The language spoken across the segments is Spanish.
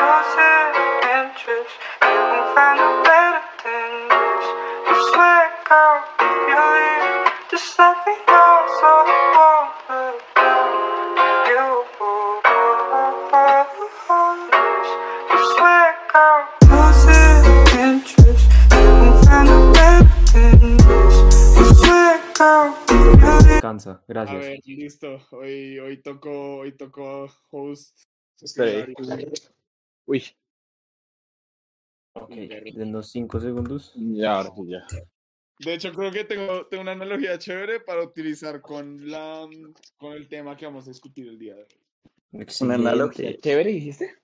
losing interest. You won't find a better than this. You swear, girl, if you leave, just let me know so I won't look down. You, you swear, girl, losing interest. You won't find a better than this. You swear, girl, if you leave. Descansa, A gracias. ver, listo. Hoy, hoy tocó, hoy tocó host. Espera. Uy, Ok, denos 5 segundos. ya, ahora sí, ya. De hecho, creo que tengo, tengo una analogía chévere para utilizar con, la, con el tema que vamos a discutir el día de hoy. Una analogía chévere, dijiste.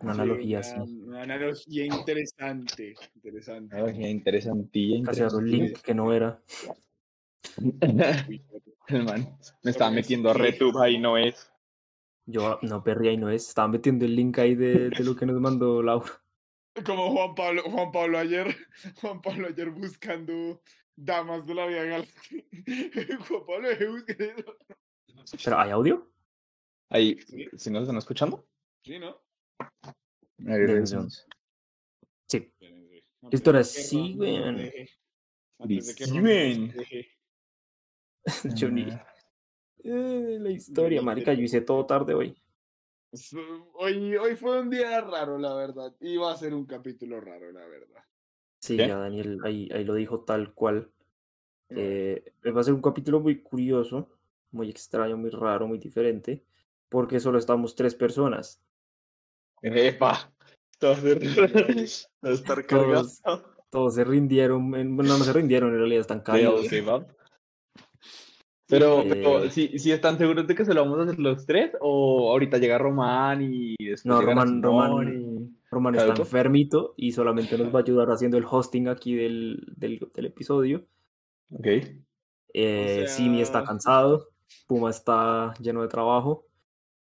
Una Sí, analogía, una, sí. una analogía interesante. interesante. Analogía interesantilla. Casi agarró el link que no era. interesante. El man me estaba metiendo a sí. RedTube ahí, no es. Yo no perría y no es. Estaba metiendo el link ahí de, de lo que nos mandó Laura. Como Juan Pablo, Juan Pablo ayer, Juan Pablo ayer buscando damas de la vida galante. Juan Pablo ayer buscando eso. ¿Pero hay audio? Ahí, Sí. si nos están escuchando. Sí, ¿no? Ahí. Sí. Que Ron Sí, nos weón. deje. Yo ni- Ah, Eh, la historia, marica. Yo hice todo tarde hoy. Hoy, hoy fue un día raro, la verdad. Iba a ser un capítulo raro, la verdad. Sí, ¿Qué? ya Daniel ahí, ahí lo dijo tal cual. Eh, va a ser un capítulo muy curioso, muy extraño, muy raro, muy diferente, porque solo estamos tres personas. Epa. Va. Todos, todos se rindieron, en- bueno, no se rindieron, en realidad están callados. Sí, Pero, Eh, pero ¿sí, sí están seguros de que se lo vamos a hacer los tres? ¿O ahorita llega Román y después No, llega Román- Simón Román- Roman está ¿Caduco? enfermito y solamente nos va a ayudar haciendo el hosting aquí del, del, del episodio. y- Ok. Eh, Simi está sea- cansado, Puma está lleno de trabajo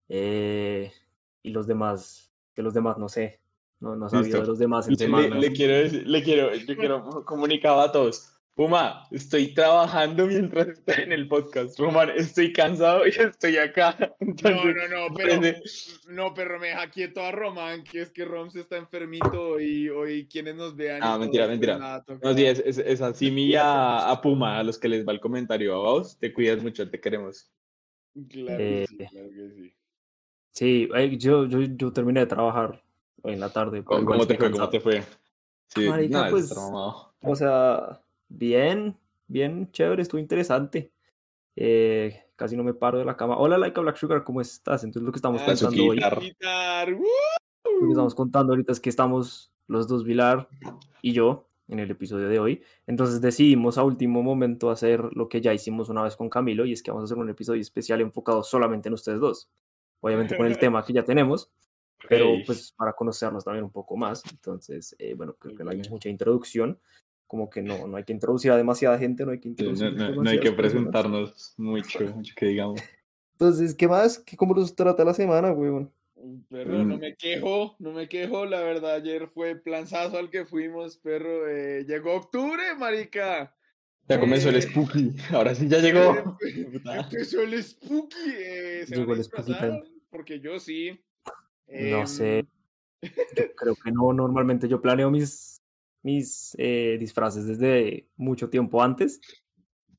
eh, y los demás, de los demás no sé, no, no sabía de los demás en Le, semanas. le quiero decir- le quiero, yo quiero comunicar a todos. Puma, estoy trabajando mientras estoy en el podcast. Román, estoy cansado y estoy acá. No, Entonces, no, no, pero. No, pero me deja quieto a Román, que es que Roms está enfermito y hoy quienes nos vean. Ah, mentira, mentira. nada, No, sí, es, es, es a Puma, a los que les va el comentario. A vos, te cuidas mucho, te queremos. Claro que sí, Eh, claro que sí. Sí, yo, yo, yo terminé de trabajar hoy en la tarde. ¿Cómo, cómo te fue? ¿Cómo te fue? Sí, Marica, no, pues. O sea, bien, bien chévere, estuvo interesante. Eh, casi no me paro de la cama. Hola, Laika Black Sugar, ¿cómo estás? Entonces lo que estamos Ah, contando hoy, lo que estamos contando ahorita es que estamos los dos, Vilar y yo, en el episodio de hoy. Entonces decidimos a último momento hacer lo que ya hicimos una vez con Camilo, y es que vamos a hacer un episodio especial enfocado solamente en ustedes dos. Obviamente con el tema que ya tenemos, pero pues para conocernos también un poco más. Entonces, eh, bueno, creo que no hay mucha introducción. Como que no, no hay que introducir a demasiada gente, no hay que Sí, introducir no, no- no hay que personas. presentarnos mucho, mucho que digamos. Entonces, ¿qué más? ¿Qué, ¿Cómo los trata la semana, weón? Perro, no Mm. me quejo, no me quejo. La verdad, ayer fue planzazo al que fuimos, perro. eh, llegó octubre, marica. Ya comenzó el Eh, spooky, ahora sí ya llegó. Puta. Empezó el spooky. eh, ¿se Llegó el spooky? Porque yo sí. No sé. Em, Yo creo que no. Normalmente yo planeo mis, mis eh, disfraces desde mucho tiempo antes,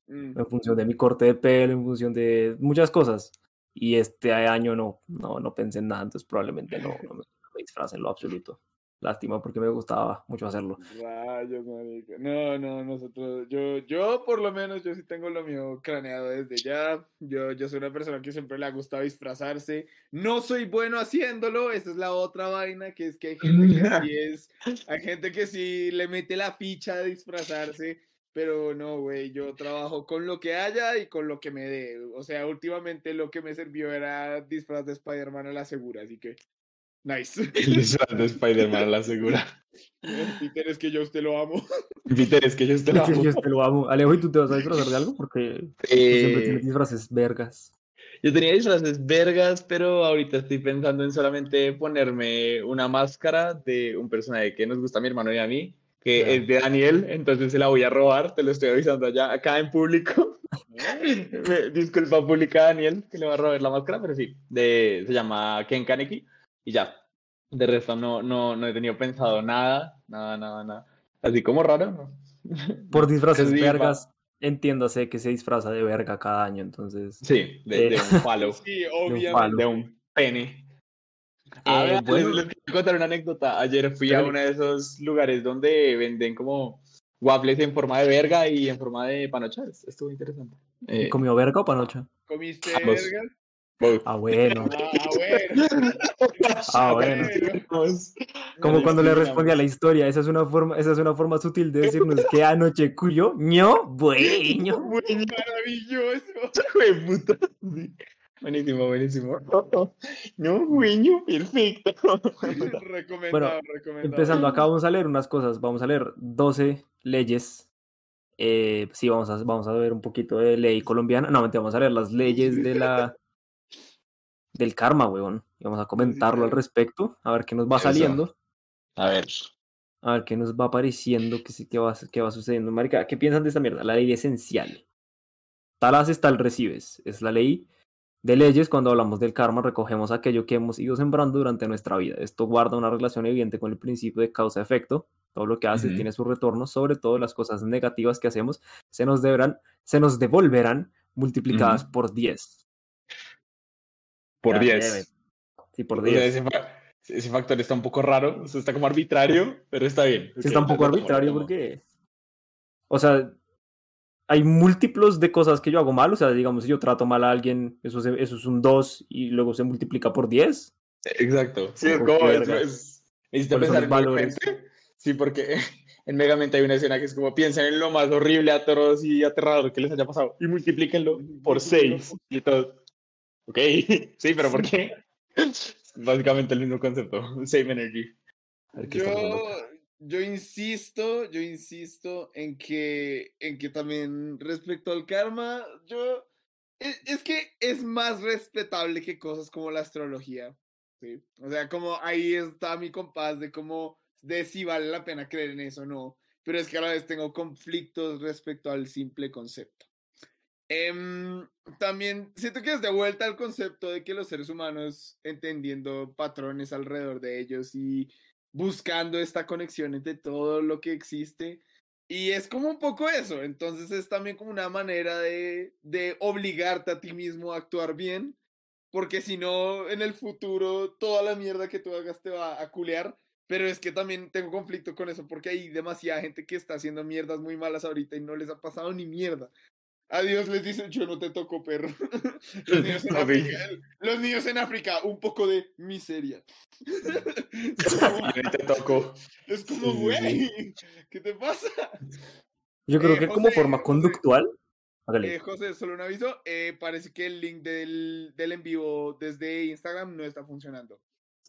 mm, en función de mi corte de pelo, en función de muchas cosas. Y este año no, no, no pensé en nada, entonces probablemente no, no me, me disfrace en lo absoluto. Lástima porque me gustaba mucho hacerlo. Rayos, marica. No, no, nosotros, yo, yo por lo menos, yo sí tengo lo mío craneado desde ya. Yo, yo soy una persona que siempre le ha gustado disfrazarse. No soy bueno haciéndolo, esa es la otra vaina, que es que hay gente que sí es, hay gente que sí le mete la ficha de disfrazarse, pero no, güey, yo trabajo con lo que haya y con lo que me dé. O sea, últimamente lo que me sirvió era disfraz de Spider-Man a la segura, así que, nice. El disfraz de Spider-Man a la segura. Peter, es que yo a usted lo amo. Peter, es que yo te lo amo. Yo te lo amo. Alejo, ¿y tú te vas a disfrazar de algo? Porque tú siempre Eh, tienes disfraces vergas. Yo tenía disfraces vergas, pero ahorita estoy pensando en solamente ponerme una máscara de un personaje que nos gusta a mi hermano y a mí, que Ya. es de Daniel, entonces se la voy a robar, te lo estoy avisando allá, acá en público. Disculpa pública Daniel, que le va a robar la máscara, pero sí, de, se llama Ken Kaneki y ya. De resto no, no, no he tenido pensado nada, nada, nada, nada. Así como raro, ¿no? Por disfraces Sí, vergas, entiéndase que se disfraza de verga cada año, entonces. Sí, de, de un palo, Sí, palo. obviamente. de un pene. A Eh, ver, bueno. les, les quiero contar una anécdota. Ayer fui a Dale. uno de esos lugares donde venden como waffles en forma de verga y en forma de panocha. Es- Estuvo interesante. ¿Y Eh, comió verga o panocha? ¿Comiste Ambos. verga? Both. Ah, bueno. Ah, bueno. Ah, bueno. Vamos. Como cuando le respondí a la historia, esa es una forma, esa es una forma sutil de decirnos que anoche cuyo, ño, bueno. Buenísimo, Maravilloso. puta. Buenísimo, buenísimo. No, güeño, perfecto. Recomendado, recomendado. Empezando acá vamos a leer unas cosas, vamos a leer 12 leyes. Eh, sí, vamos a, vamos a ver un poquito de ley colombiana. No, vamos a leer las leyes de la del karma, weón. Y vamos a comentarlo al respecto, a ver qué nos va Eso. saliendo, A ver. a ver qué nos va apareciendo, qué, qué, va, qué va sucediendo. Marica, ¿qué piensan de esta mierda? La ley esencial. Tal haces, tal recibes. Es la ley de leyes. Cuando hablamos del karma, recogemos aquello que hemos ido sembrando durante nuestra vida. Esto guarda una relación evidente con el principio de causa-efecto. Todo lo que haces tiene su retorno, sobre todo las cosas negativas que hacemos, se nos deberán, se nos devolverán multiplicadas por 10. Por Ya, 10. debe. Sí, por O sea, 10. ese, fa- ese factor está un poco raro, o sea, está como arbitrario, pero está bien. Sí, está un poco arbitrario tomo. porque. O sea, hay múltiplos de cosas que yo hago mal. O sea, digamos, si yo trato mal a alguien, eso, se- eso es un 2 y luego se multiplica por 10. Exacto. Sí, es como. Es, es- me hiciste ¿Cuáles son pensar valores? Sí, porque en Megamente hay una escena que es como piensen en lo más horrible, atroz y aterrador que les haya pasado y multiplíquenlo por 6 y todo. Ok, sí, pero ¿por qué? Básicamente el mismo concepto. Same energy. A ver, ¿qué está pasando Yo, yo insisto, yo insisto en que, en que también respecto al karma, yo es, es que es más respetable que cosas como la astrología. ¿sí? O sea, como ahí está mi compás de cómo de si vale la pena creer en eso o no. Pero es que a la vez tengo conflictos respecto al simple concepto. Em, también siento que es de vuelta al concepto de que los seres humanos, entendiendo patrones alrededor de ellos y buscando esta conexión entre todo lo que existe. Y es como un poco eso, entonces es también como una manera de, de obligarte a ti mismo a actuar bien, porque si no, en el futuro toda la mierda que tú hagas te va a culear. Pero es que también tengo conflicto con eso, porque hay demasiada gente que está haciendo mierdas muy malas ahorita y no les ha pasado ni mierda. A Dios les dicen, yo no te toco, perro. los, niños en. África, los niños en África, un poco de miseria. te tocó. es como, Sí, sí, güey, ¿qué te pasa? Yo creo Eh, que como forma José. conductual. Eh, José, solo un aviso, eh, parece que el link del, del en vivo desde Instagram no está funcionando.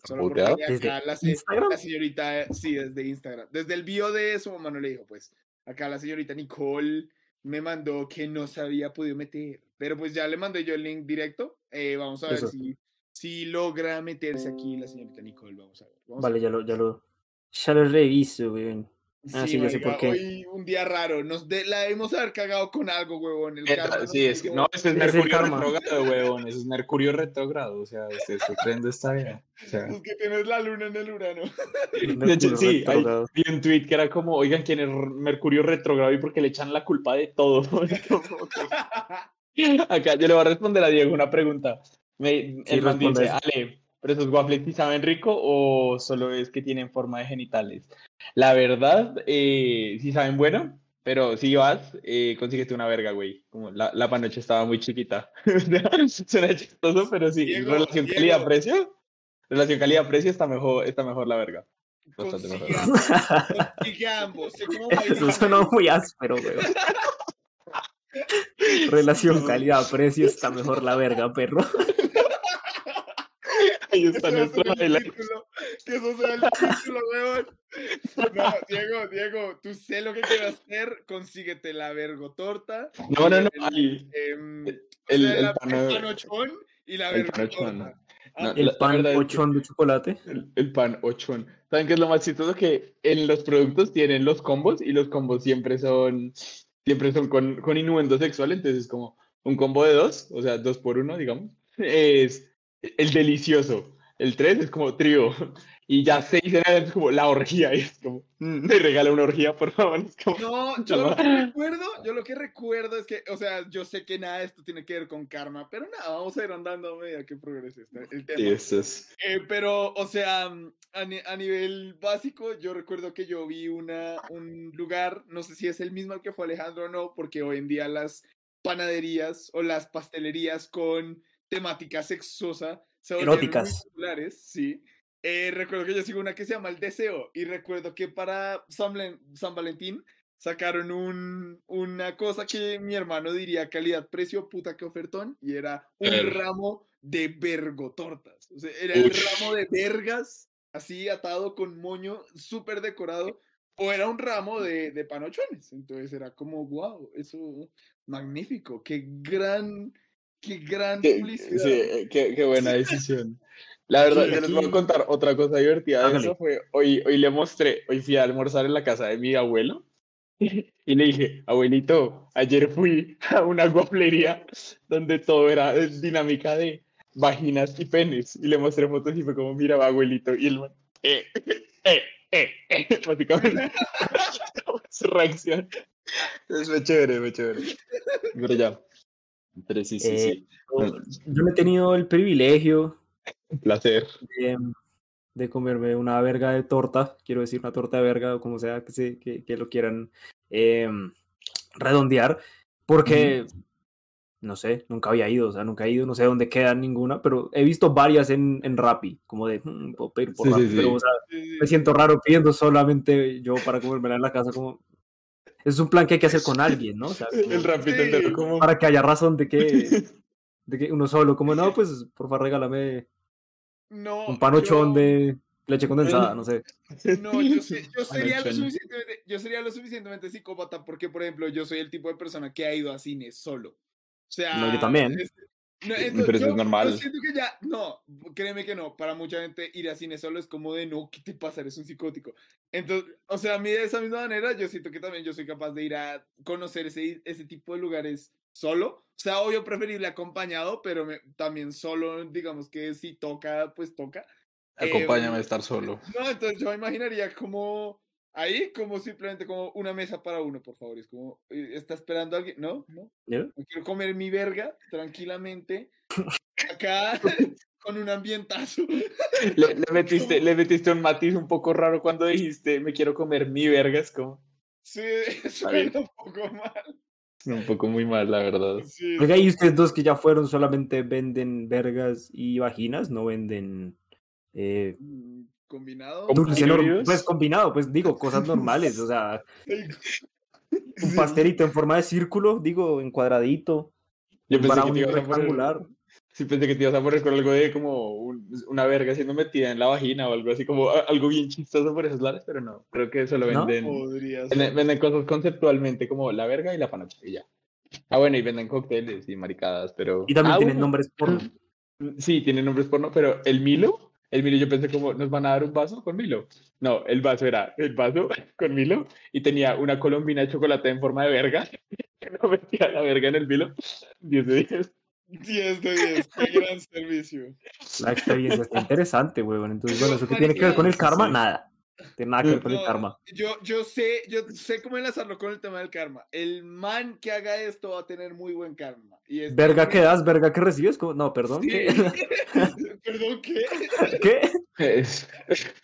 Solo porque acá ¿Desde la, la señorita, sí, desde Instagram. Desde el bio de su mamá no le dijo, pues. Acá la señorita Nicole me mandó que no se había podido meter. Pero pues ya le mandé yo el link directo. Eh, vamos a ver Eso. si, si logra meterse aquí la señorita Nicole. Vamos a ver. vamos a Vale, ver. ya lo, ya lo, ya lo reviso, weón. Ah, sí, sé por qué. Hoy un día raro. Nos de- la debemos haber cagado con algo, huevón. El karma nos Sí, es que no, ese es Mercurio retrógrado, huevón. Ese es Mercurio retrógrado. O sea, este, este tren está bien. O sea, Es que tienes la luna en el Urano. de hecho, Mercurio sí, hay, vi un tweet que era como, oigan, ¿quién es Mercurio retrógrado? Y porque le echan la culpa de todo. Acá yo le voy a responder a Diego una pregunta. Me, Sí, el man responde dice, Ale, ¿pero esos waffles sí saben rico o solo es que tienen forma de genitales? La verdad, eh, sí saben bueno, pero si vas, eh, consíguete una verga, güey. Como la, la panoche estaba muy chiquita. Suena chistoso, pero sí. Diego, relación calidad-precio. Relación calidad-precio está mejor, está mejor la verga. Bastante mejor. ambos. Eso sonó muy áspero, weón. Relación calidad-precio está mejor la verga, perro. Ahí está nuestro highlight. título, Que eso sea el título, weón. No, Diego, Diego, tú sé lo que quieras hacer, consíguete la vergotorta. No, no, no. El, em, el- el la- pan- el panochón y la vergotorta. no. Ah, El la- la pan es que- ochón de chocolate. El, el pan ochón. ¿Saben qué es lo más chistoso? Que en los productos tienen los combos y los combos siempre son siempre son con, con innuendo sexual, entonces es como un combo de dos, o sea, dos por uno, digamos. Es el delicioso, El 3 es como trío. Y ya 6 en adelante es como la orgía. Y es como, "Mm, me regala una orgía, por favor. Es como, No, yo lo que recuerdo, yo lo que recuerdo es que, o sea, yo sé que nada de esto tiene que ver con karma, pero nada, vamos a ir andando a medida que progrese este- el tema. sí, eso es. Eh, pero, o sea, mm, a, ni- a nivel básico, yo recuerdo que yo vi una, un lugar, no sé si es el mismo al que fue Alejandro o no, porque hoy en día las panaderías o las pastelerías con temática sexosa se volvieron muy Eróticas. populares, sí. Eh, recuerdo que yo sigo una que se llama El Deseo y recuerdo que para San, San Valentín sacaron un, una cosa que mi hermano diría calidad-precio, puta que ofertón, y era un ramo de vergotortas. O sea, era el ramo de vergas, así atado con moño, súper decorado, o era un ramo de, de panochones. Entonces era como, wow, eso, magnífico, qué gran, qué gran Qué, publicidad. sí, eh, qué, qué buena decisión. La verdad, Sí, yo les voy a contar otra cosa divertida de eso. Fue, hoy, hoy le mostré, hoy fui a almorzar en la casa de mi abuelo y le dije, abuelito, ayer fui a una guaplería donde todo era dinámica de vaginas y penes. Y le mostré fotos y fue como, mira, abuelito. Y el man, eh, eh, eh, eh, básicamente. Su reacción. Es muy chévere, muy chévere. Pero ya. Pero sí, sí, Eh, sí. Yo no he tenido el privilegio Un placer. de, de comerme una verga de torta, quiero decir una torta de verga o como sea que, se, que, que lo quieran em, redondear, porque, no sé, nunca había ido, o sea, nunca he ido, no sé dónde quedan ninguna, pero he visto varias en, en Rappi, como de, "Mm, puedo pedir por Sí, Rappi", sí, pero, sí. o sea, Sí, me siento raro pidiendo solamente yo para comérmela en la casa, como... Es un plan que hay que hacer con alguien, ¿no? O sea, como El rapito Sí. entero como... para que haya razón de que, de que uno solo, como no, pues por favor regálame No, un panochón yo- de leche condensada, no sé. No, yo, sé- yo sería lo suficientemente, yo sería lo suficientemente psicópata porque, por ejemplo, yo soy el tipo de persona que ha ido a cine solo. O sea, No, yo también. es- no, Pero entonces, eso es normal. Yo siento que ya, no, créeme que no. Para mucha gente ir a cine solo es como de no, ¿qué te pasa? Eres un psicótico. Entonces, o sea, a mí de esa misma manera, yo siento que también yo soy capaz de ir a conocer ese, ese tipo de lugares solo. O sea, obvio preferible acompañado, pero me- también solo, digamos que si toca, pues toca. Acompáñame a Em, estar solo. no, entonces yo me imaginaría como ahí, como simplemente como una mesa para uno, por favor. Es como, eh, ¿está esperando alguien? No, no. No quiero comer mi verga tranquilamente. Acá con un ambientazo. Le, le metiste, le metiste un matiz un poco raro cuando dijiste, me quiero comer mi verga, es como... Sí, suena un poco mal. Un poco muy mal, la verdad. Sí, Oiga, y ustedes dos que ya fueron solamente venden vergas y vaginas, no venden eh, mm, Combinado. Pues combinado, pues digo, cosas normales, o sea, un pastelito en forma de círculo, digo, en cuadradito, Yo pensé que te brownie ibas a poner... rectangular. Sí, pensé que te ibas a poner con algo de como un- una verga siendo metida en la vagina o algo así, como algo bien chistoso por esos lados, pero no, creo que eso lo ¿No? venden... Ser. Venden, venden cosas conceptualmente como la verga y la panocha y ya. Ah, bueno, y venden cócteles y maricadas, pero... Y también Ah, tienen bueno, nombres porno. Sí, tienen nombres porno, pero el Milo, el Milo yo pensé como, ¿nos van a dar un vaso con Milo? No, el vaso era el vaso con Milo y tenía una colombina de chocolate en forma de verga, que no metía la verga en el Milo. 10 de 10. 10 de 10. Qué gran servicio. La experiencia está interesante, weón. Entonces, bueno, ¿eso qué tiene que ver con el karma? Sí. Nada. Tiene nada que ver con el karma. Yo, yo sé, yo sé cómo enlazarlo con el tema del karma. El man que haga esto va a tener muy buen karma. Y es Verga que das, verga que recibes. No, perdón. Sí. ¿Qué? Perdón, ¿qué? ¿Qué? Es-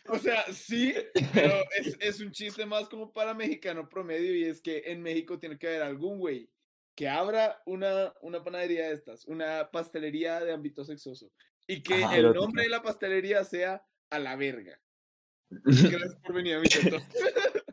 O sea, sí, pero es, es un chiste más como para mexicano promedio y es que en México tiene que haber algún güey que abra una, una panadería de estas, una pastelería de ámbito sexoso y que Ajá. el nombre de la pastelería sea a la verga. Gracias por venir a mi.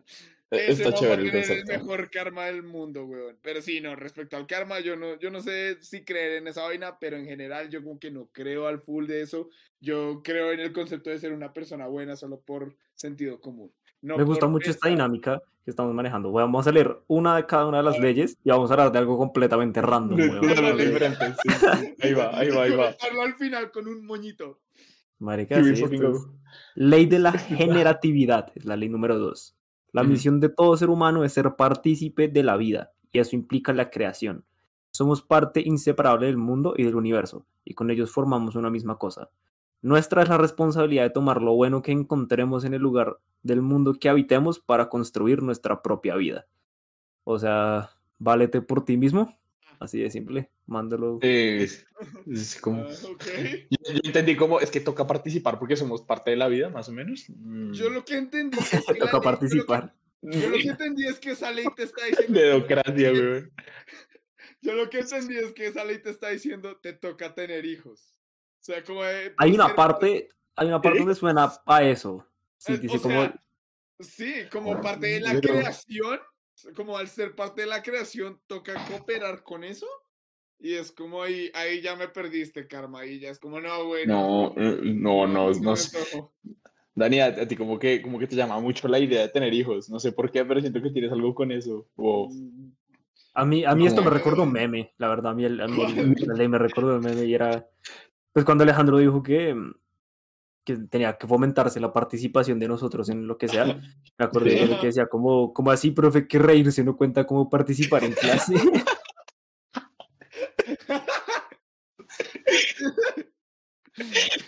Ese Está man va a chévere el mejor karma del mundo, weón. Pero sí, no, respecto al karma, yo no, yo no sé si creer en esa vaina, pero en general yo como que no creo al full de eso. Yo creo en el concepto de ser una persona buena solo por sentido común. No Me gusta mucho esta dinámica que estamos manejando. Bueno, vamos a leer una de cada una de las leyes y vamos a hablar de algo completamente random, weón. sí, sí. Ahí va, ahí va, ahí va. Comentarlo al final con un moñito. Marica, sí, es-. Ley de la generatividad, es la ley número dos. La misión de todo ser humano es ser partícipe de la vida, y eso implica la creación. Somos parte inseparable del mundo y del universo, y con ellos formamos una misma cosa. Nuestra es la responsabilidad de tomar lo bueno que encontremos en el lugar del mundo que habitemos para construir nuestra propia vida. O sea, válete por ti mismo. Así de simple. Mándalo. Eh, es, es como... Ah, ok. Yo, yo entendí como es que toca participar porque somos parte de la vida, más o menos. Mm. Yo lo que entendí es que Toca ley- participar. Yo lo que, yo lo que entendí es que esa ley te está diciendo. Dedocracia, weón. Yo lo que entendí es que esa ley te está diciendo te toca tener hijos. O sea, como de, Hay una ser- parte, hay una parte donde suena a eso. Sí, Eh, dice o como, sea, sí, como parte de la Pero- creación, como al ser parte de la creación, toca cooperar con eso. Y es como ahí, ahí ya me perdiste, Karma. Ahí ya es como, no, güey. No, eh, no, no, se no. Dani, a, ti como que, como que te llama mucho la idea de tener hijos. No sé por qué, pero siento que tienes algo con eso. O a mí, a mí esto me Como- recuerda un meme, la verdad, a mí, el, a mí el- la ley me recordó un meme y era, pues cuando Alejandro dijo que, mm, que tenía que fomentarse la participación de nosotros en lo que sea, me acordé de lo que decía, como, como así, profe, que reírse no cuenta cómo participar en clase.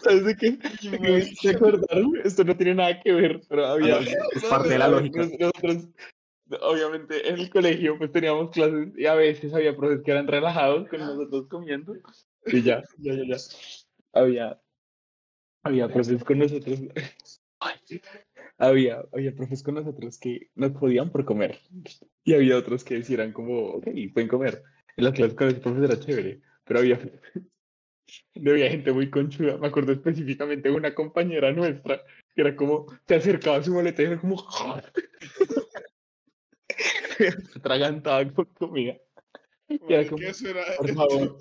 ¿Sabes de qué? Me hiciste acordar, Esto no tiene nada que ver, pero había... es parte de la lógica. Nos- Nosotros, obviamente, en el colegio, pues teníamos clases y a veces había profes que eran relajados con nosotros comiendo. Y ya, ya, ya, ya. Había, había profes con nosotros. Ay, había, había profes con nosotros que nos podían por comer. Y había otros que decían como, ok, pueden comer. En las clases con ese profesor era chévere, pero había, había gente muy conchuda. Me acuerdo específicamente de una compañera nuestra que era como, se acercaba a su maleta y era como, se atragantaba con comida. Y era como, por favor,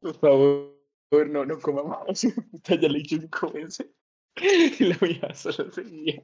por favor, no, no coma más. Puta, ya le he dicho veces. Y la vieja solo seguía.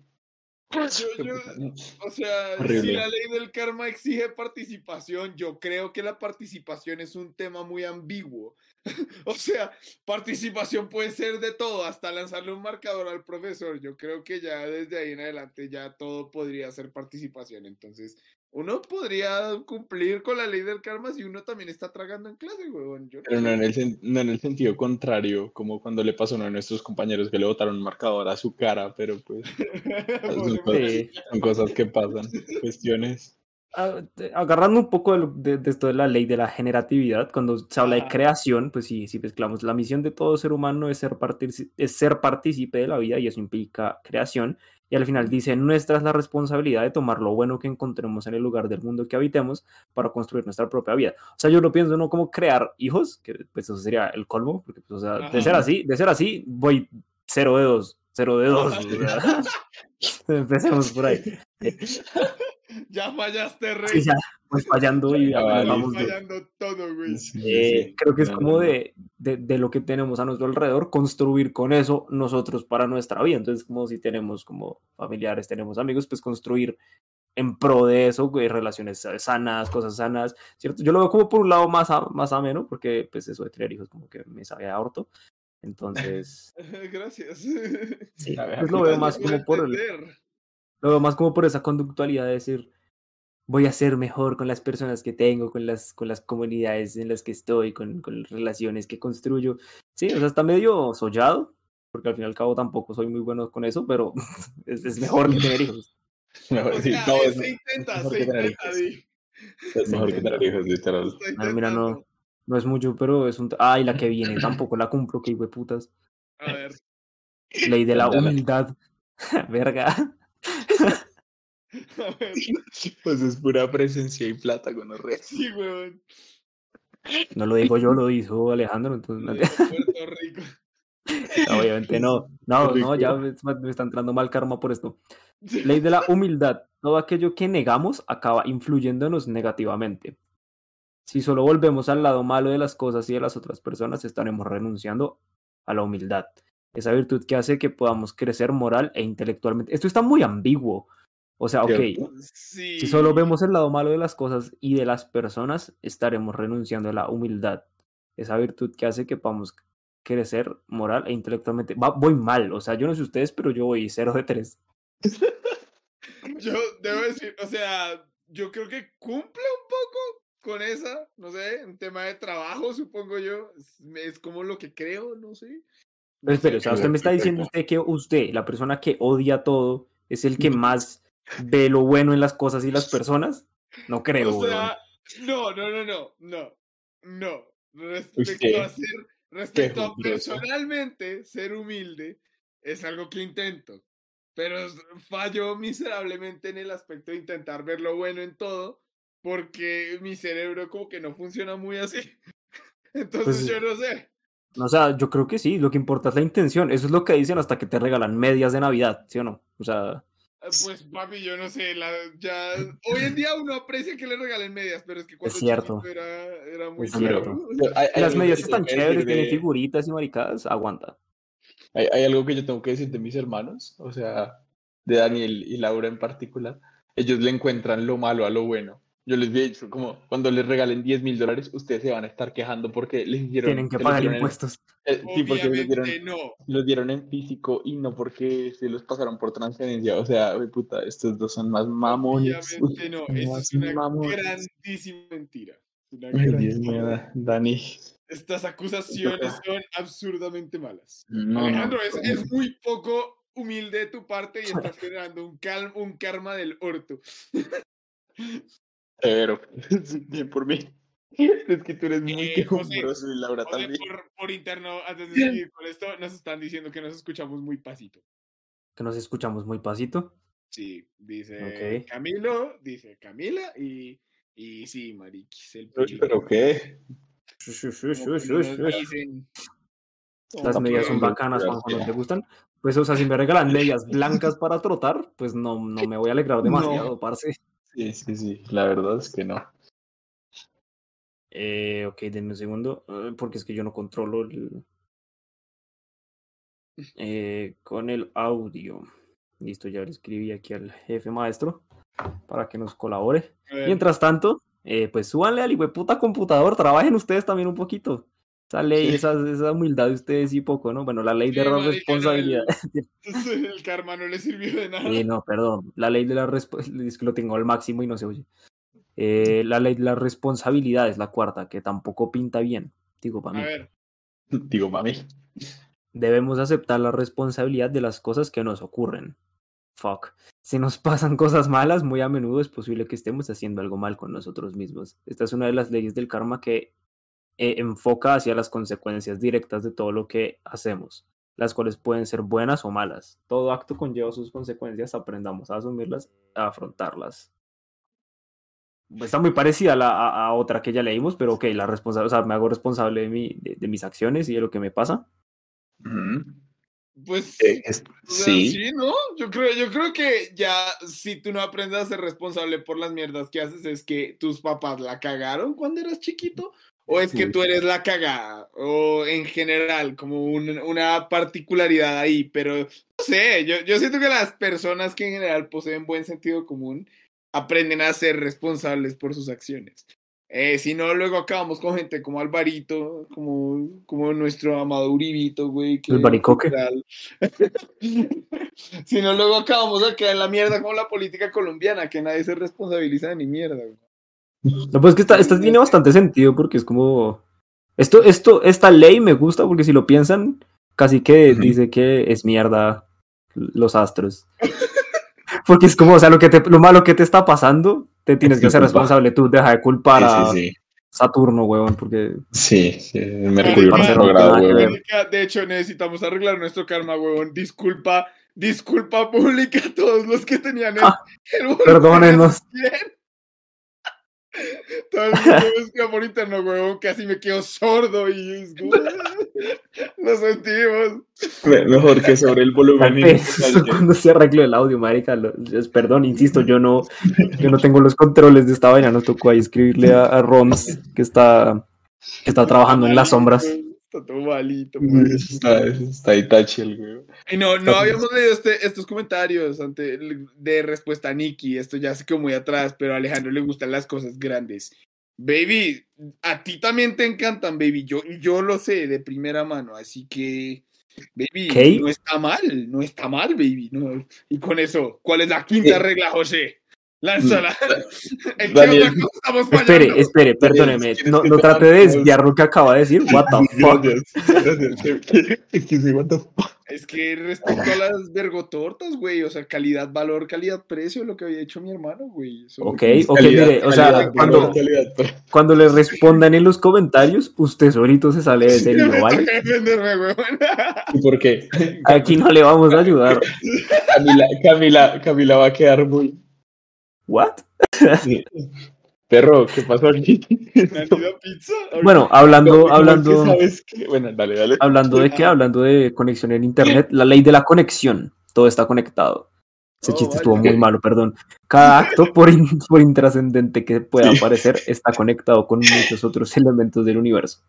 Yo- yo- O sea, si la ley del karma exige participación, yo creo que la participación es un tema muy ambiguo. o sea, participación puede ser de todo, hasta lanzarle un marcador al profesor. Yo creo que ya desde ahí en adelante ya todo podría ser participación. Entonces, uno podría cumplir con la ley del karma si uno también está tragando en clase, huevón. Yo no Pero no en, el, no en el sentido contrario, como cuando le pasó a uno de nuestros compañeros que le botaron un marcador a su cara, pero pues Pobre Sí. son cosas que pasan, cuestiones. Ah, agarrando un poco de, lo- de- de esto de la ley de la generatividad, cuando se habla de creación, pues sí, sí mezclamos. La misión de todo ser humano es ser, partici- es ser partícipe de la vida y eso implica creación. Y al final dice, nuestra es la responsabilidad de tomar lo bueno que encontremos en el lugar del mundo que habitemos para construir nuestra propia vida. O sea, yo lo pienso no como crear hijos, que pues eso sería el colmo, porque pues, o sea, de ser así, de ser así, voy cero de dos, cero de dos. empecemos por ahí. Ya fallaste, rey. Sí, ya, pues fallando y Ya ya vale. vamos de- fallando todo, güey. Sí, Eh, sí. creo que es No, como no, no. de, de, de lo que tenemos a nuestro alrededor, construir con eso nosotros para nuestra vida. Entonces, como si tenemos como familiares, tenemos amigos, pues construir en pro de eso, güey, relaciones sanas, cosas sanas, ¿cierto? Yo lo veo como por un lado más, a- más ameno, porque pues eso de tener hijos como que me sabe a orto. Entonces, Gracias. sí, ver, pues lo veo más como por el, lo veo más como por esa conductualidad de decir, voy a ser mejor con las personas que tengo, con las, con las comunidades en las que estoy, con, con las relaciones que construyo. Sí, o sea, está medio sollado, porque al fin y al cabo tampoco soy muy bueno con eso, pero es, es mejor que tener hijos. Mejor, sí, no, es, se intenta, mejor se que tener intenta, hijos. di. es mejor que tener hijos, literal. Ah, mira, no, no es mucho, pero es un... Ay, la que viene, tampoco la cumplo, que hijo de putas. A ver. Ley de la humildad. Verga. Pues es pura presencia y plata con los Sí, weón. No lo digo yo, lo dijo Alejandro, entonces... Lo dijo Puerto Rico. no, obviamente no. No, no, ya me, me está entrando mal karma por esto. Ley de la humildad. Todo aquello que negamos acaba influyéndonos negativamente. Si solo volvemos al lado malo de las cosas y de las otras personas, estaremos renunciando a la humildad. Esa virtud que hace que podamos crecer moral e intelectualmente. Esto está muy ambiguo. O sea, ok. Sí. si solo vemos el lado malo de las cosas y de las personas, estaremos renunciando a la humildad. Esa virtud que hace que podamos crecer moral e intelectualmente. Va, voy mal, o sea, yo no sé ustedes, pero yo voy 0 de 3. Yo debo decir, o sea, yo creo que cumple un poco con esa, no sé, en tema de trabajo, supongo yo. Es, es como lo que creo, no sé. Pero espere, o sea, usted me está diciendo usted que usted, la persona que odia todo, es el que más ve lo bueno en las cosas y las personas. No creo, O sea, no, no, no, no, no, no. Respecto Usted, a ser, respecto a personalmente ser humilde, es algo que intento. Pero fallo miserablemente en el aspecto de intentar ver lo bueno en todo, porque mi cerebro como que no funciona muy así. Entonces Pues, yo no sé. O sea, yo creo que sí, lo que importa es la intención. Eso es lo que dicen hasta que te regalan medias de Navidad, ¿sí o no? O sea, Pues papi, yo no sé, la, ya hoy en día uno aprecia que le regalen medias, pero es que cuando cierto. chiquito era, era muy Es cierto. Yo- hay- hay las medias están chéveres, tienen de- figuritas y maricadas, aguanta. Hay, hay algo que yo tengo que decir de mis hermanos, o sea, de Daniel y Laura en particular. Ellos le encuentran lo malo a lo bueno. Yo les he dicho, como cuando les regalen 10 mil dólares, ustedes se van a estar quejando porque les dieron. Tienen que pagar en- impuestos. eh, sí, porque los dieron, no. los dieron en físico y no porque se los pasaron por transferencia. O sea, uy, puta, estos dos son más mamones. Obviamente no. Eso es una mamones. grandísima mentira. Una Ay, Dios mío, Da- Dani. Estas acusaciones son absurdamente malas. No, no, Alejandro, es, muy poco humilde de tu parte y estás generando un, cal- un karma del orto. Pero, bien por mí. Es que tú eres muy Eh, quejumbroso y Laura José, también. por, por interno, antes de seguir con esto, nos están diciendo que nos escuchamos muy pasito. Que nos escuchamos muy pasito. Sí, dice Ok. Camilo, dice Camila y, y sí, Mariquis, el Uy. ¿Pero qué? Dicen, Las medias son bacanas, Juanjo, ¿no te gustan? Pues, o sea, si me regalan medias blancas para trotar, pues no, no me voy a alegrar demasiado, parce. Sí, sí, sí, la verdad es que no. Eh, ok, denme un segundo, eh, porque es que yo no controlo el... Eh, con el audio. Listo, ya le escribí aquí al jefe maestro para que nos colabore. Mientras tanto, eh, pues súbanle al puta computador, trabajen ustedes también un poquito. Esa ley, Sí. esa, esa humildad de ustedes y poco, ¿no? Bueno, la ley Sí, de la no, el- responsabilidad. el karma no le sirvió de nada. Eh, no, perdón. La ley de la responsabilidad, es que lo tengo al máximo y no se oye. Eh, la ley de la responsabilidad es la cuarta, que tampoco pinta bien. Digo, para a mí. ver, Digo, mami. Debemos aceptar la responsabilidad de las cosas que nos ocurren. Fuck. Si nos pasan cosas malas, muy a menudo es posible que estemos haciendo algo mal con nosotros mismos. Esta es una de las leyes del karma que eh, enfoca hacia las consecuencias directas de todo lo que hacemos, las cuales pueden ser buenas o malas. Todo acto conlleva sus consecuencias, aprendamos a asumirlas, a afrontarlas. Está muy parecida a, la, a, a otra que ya leímos, pero ok, la responsable, o sea, me hago responsable de, mi, de, de mis acciones y de lo que me pasa. Pues Eh, es- o sea, sí. sí, ¿no? Yo creo, yo creo que ya si tú no aprendes a ser responsable por las mierdas que haces, es que tus papás la cagaron cuando eras chiquito, o es que tú eres la cagada, o en general, como un- una particularidad ahí, pero no sé, yo, yo siento que las personas que en general poseen buen sentido común aprenden a ser responsables por sus acciones. Eh, si no, luego acabamos con gente como Alvarito, como, como nuestro amado Uribito, güey. que El baricoque. si no, luego acabamos acá en la mierda como la política colombiana, que nadie se responsabiliza de ni mierda, güey. No, pues que esta, esta tiene bastante sentido porque es como. Esto, esto, esta ley me gusta porque si lo piensan, casi que Ujú. dice que es mierda los astros. Porque es como, o sea, lo, que te, lo malo que te está pasando, te tienes que tu ser culpa. responsable tú, deja de culpar a Sí, sí, Saturno, huevón, porque sí. Sí, Mercurio retrogrado, que huevón. De hecho, necesitamos arreglar nuestro karma, huevón. Disculpa, disculpa pública a todos los que tenían el, Ah, el perdónenos. 100. Todo el mundo escribió por interno, huevón. Casi me quedo sordo y lo sentimos. Me- Mejor que sobre el volumen. Eso cuando se arregló el audio, marica. lo- es- perdón, insisto, yo no, yo no tengo los controles de esta vaina. Nos tocó ahí escribirle a, a Roms que está, que está trabajando en las sombras. Está todo malito. Uy, Está, está Itachi el huevo. Y no, no habíamos leído este- estos comentarios ante, de respuesta a Nikki. Esto ya se quedó muy atrás, pero a Alejandro le gustan las cosas grandes. Baby, a ti también te encantan, baby. Yo, yo lo sé de primera mano, así que, baby, ¿Qué? no está mal, no está mal, baby. No. Y con eso, ¿cuál es la quinta regla, José? La ensalada. ¿En qué Daniel, otra cosa estamos fallando? Espere, espere, perdóneme. ¿quieres No, no te trate de desviar lo que acaba de decir. What the fuck. Es que respecto a las vergotortas, güey, o sea, calidad, valor, calidad, precio, lo que había hecho mi hermano, güey. Ok, ok, Calidad, mire, o sea, calidad, cuando, calidad, pero- cuando le respondan en los comentarios, usted solito se sale de toca ¿vale? ¿Y por qué? Aquí no le vamos a ayudar. Camila, Camila, Camila va a quedar muy. ¿What? Perro, ¿qué pasó aquí? ¿Nalida pizza? Bueno, No, hablando, ¿cómo es que hablando, sabes que- Bueno, dale, dale. hablando de qué, hablando de conexión en internet, la ley de la conexión, todo está conectado. Ese Oh, chiste vale. estuvo muy malo, perdón. Cada acto, por, in- por intrascendente que pueda parecer, está conectado con muchos otros elementos del universo.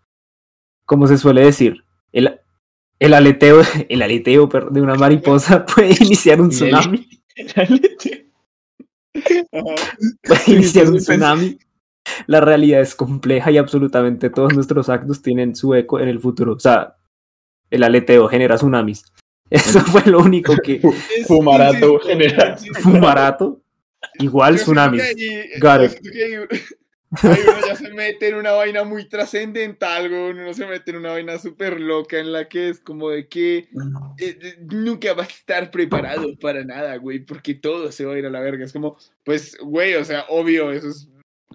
Como se suele decir, el, el aleteo, el aleteo de una mariposa puede iniciar un El- tsunami. Dale, tío. Puede Sí, iniciar un tsunami. La realidad es compleja y absolutamente todos nuestros actos tienen su eco en el futuro. O sea, el aleteo genera tsunamis. Eso fue lo único que Fumarato insisto. fumarato. Igual ahí- Got it. Ahí uno ya se mete en una vaina muy trascendental. Uno se mete en una vaina súper loca en la que es como de que eh, nunca vas a estar preparado para nada, güey, porque todo se va a ir a la verga. Es como, pues, güey, o sea, obvio, eso es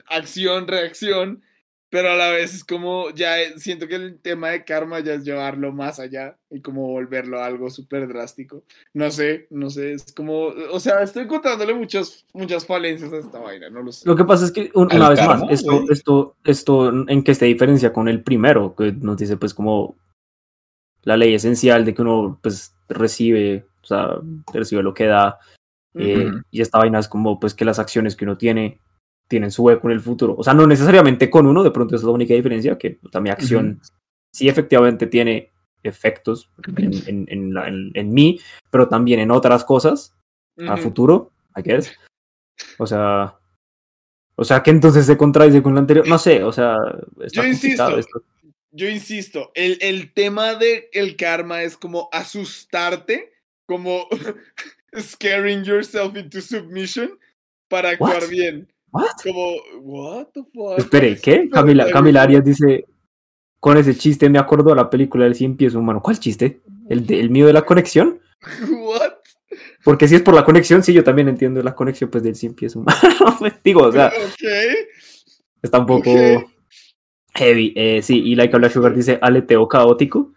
acción, reacción, pero a la vez es como, ya eh, siento que el tema de karma ya es llevarlo más allá y como volverlo algo súper drástico. No sé, no sé, es como, o sea, estoy encontrándole muchas, muchas falencias a esta vaina, no lo sé. Lo que pasa es que, un- una vez karma, más, esto, esto, esto, en qué se diferencia con el primero, que nos dice, pues, como la ley esencial de que uno, pues, recibe, o sea, recibe lo que da, eh, y esta vaina es como, pues, que las acciones que uno tiene tienen su eco en el futuro. O sea, no necesariamente con uno, de pronto esa es la única diferencia, que mi acción sí efectivamente tiene efectos en, en, en, la- en- mí, pero también en otras cosas a Ujú. futuro, I guess. O sea, o sea que entonces se contradice con lo anterior. No sé, o sea, está Yo insisto. esto. yo insisto, el, el tema del el karma es como asustarte, como scaring yourself into submission para actuar What? bien. What? Como, what the fuck? Espere, ¿qué? Camila, Camila Arias dice, con ese chiste me acordó de la película del cien pies humano. ¿Cuál chiste? ¿El, de- el mío de la conexión? What? Porque si es por la conexión, sí, yo también entiendo la conexión pues del cien pies humano. Digo, o sea, ok. está un poco heavy. Eh, sí, y Like a Black Sugar dice aleteo caótico.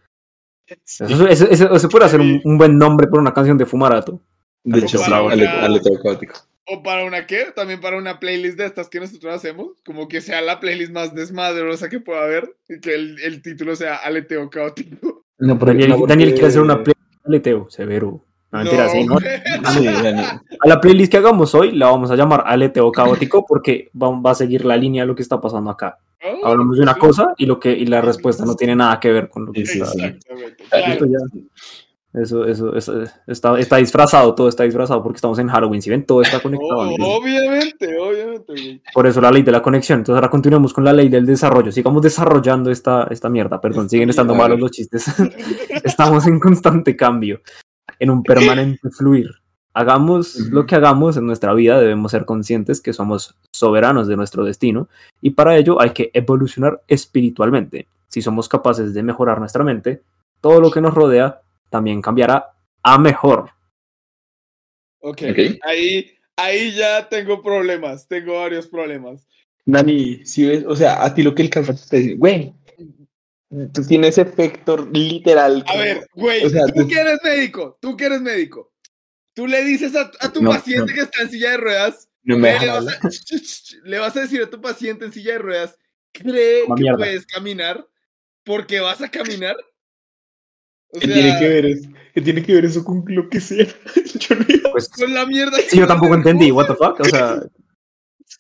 Eso, eso, eso- eso puede ser un, un buen nombre para una canción de Fumarato. De hecho, sí, aleteo caótico. O para una qué? También para una playlist de estas que nosotros hacemos. Como que sea la playlist más desmadrosa que pueda haber. Y que el, el título sea Aleteo Caótico. No, porque- Daniel, no, porque- Daniel quiere hacer una playlist aleteo severo. No, mentira, sí, ¿no? Sí, Daniel. A la playlist que hagamos hoy la vamos a llamar aleteo caótico porque va, va a seguir la línea de lo que está pasando acá. Oh, Hablamos de una sí. cosa y lo que y la respuesta no tiene nada que ver con lo que está. Exactamente. Claro. Eso, eso, eso- está, está disfrazado, todo está disfrazado porque estamos en Halloween. Si ven, todo está conectado. Oh, obviamente, obviamente, güey. Por eso la ley de la conexión. Entonces ahora continuemos con la ley del desarrollo. Sigamos desarrollando esta, esta mierda. Perdón, siguen estando malos los chistes. Estamos en constante cambio, en un permanente fluir. Hagamos Ujú. lo que hagamos en nuestra vida, debemos ser conscientes que somos soberanos de nuestro destino y para ello hay que evolucionar espiritualmente. Si somos capaces de mejorar nuestra mente, todo lo que nos rodea también cambiará a mejor. Ok, Ok. Ahí, ahí ya tengo problemas, tengo varios problemas. Dani, si ves, o sea, a ti lo que el karma te dice, güey, tú tienes efecto literal. A ver, güey, o sea, tú tú- que eres médico, tú que eres médico, tú le dices a, a tu No, paciente no. que está en silla de ruedas, no me le, vas a, le vas decir a tu paciente en silla de ruedas, cree Como que mierda. puedes caminar porque vas a caminar. O ¿Qué sea, tiene que ver eso? ¿Qué tiene que ver eso con lo que sea? Yo no iba Pues con la mierda. sí, yo tampoco entendí. What the fuck? O sea,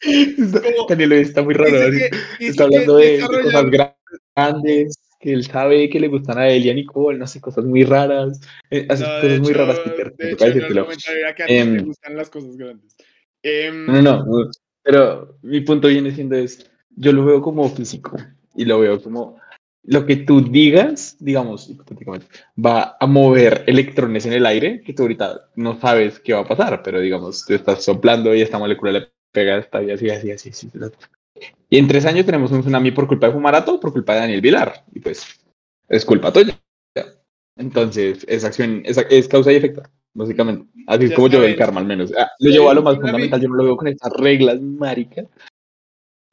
Está- Daniel está muy raro. Que- está hablando de, cosas gra- grandes, que él sabe que le gustan a él y a Nicole, no sé, cosas muy raras. eh, hace No, cosas muy raras, Peter. De hecho, no que a ti te Em, gustan las cosas grandes. Em, No, no, no. Pero mi punto viene siendo es, yo lo veo como físico y lo veo como lo que tú digas, digamos, hipotéticamente, va a mover electrones en el aire que tú ahorita no sabes qué va a pasar, pero digamos, tú estás soplando y esta molécula le pega esta y así, así, así, así. Y en tres años tenemos un tsunami por culpa de Fumarato por culpa de Daniel Vilar. Y pues, es culpa tuya. Entonces, es acción, es, es causa y efecto, básicamente. Así es como yo veo el karma, al menos. Ah, lo llevo a lo más fundamental, yo no lo veo con estas reglas, marica.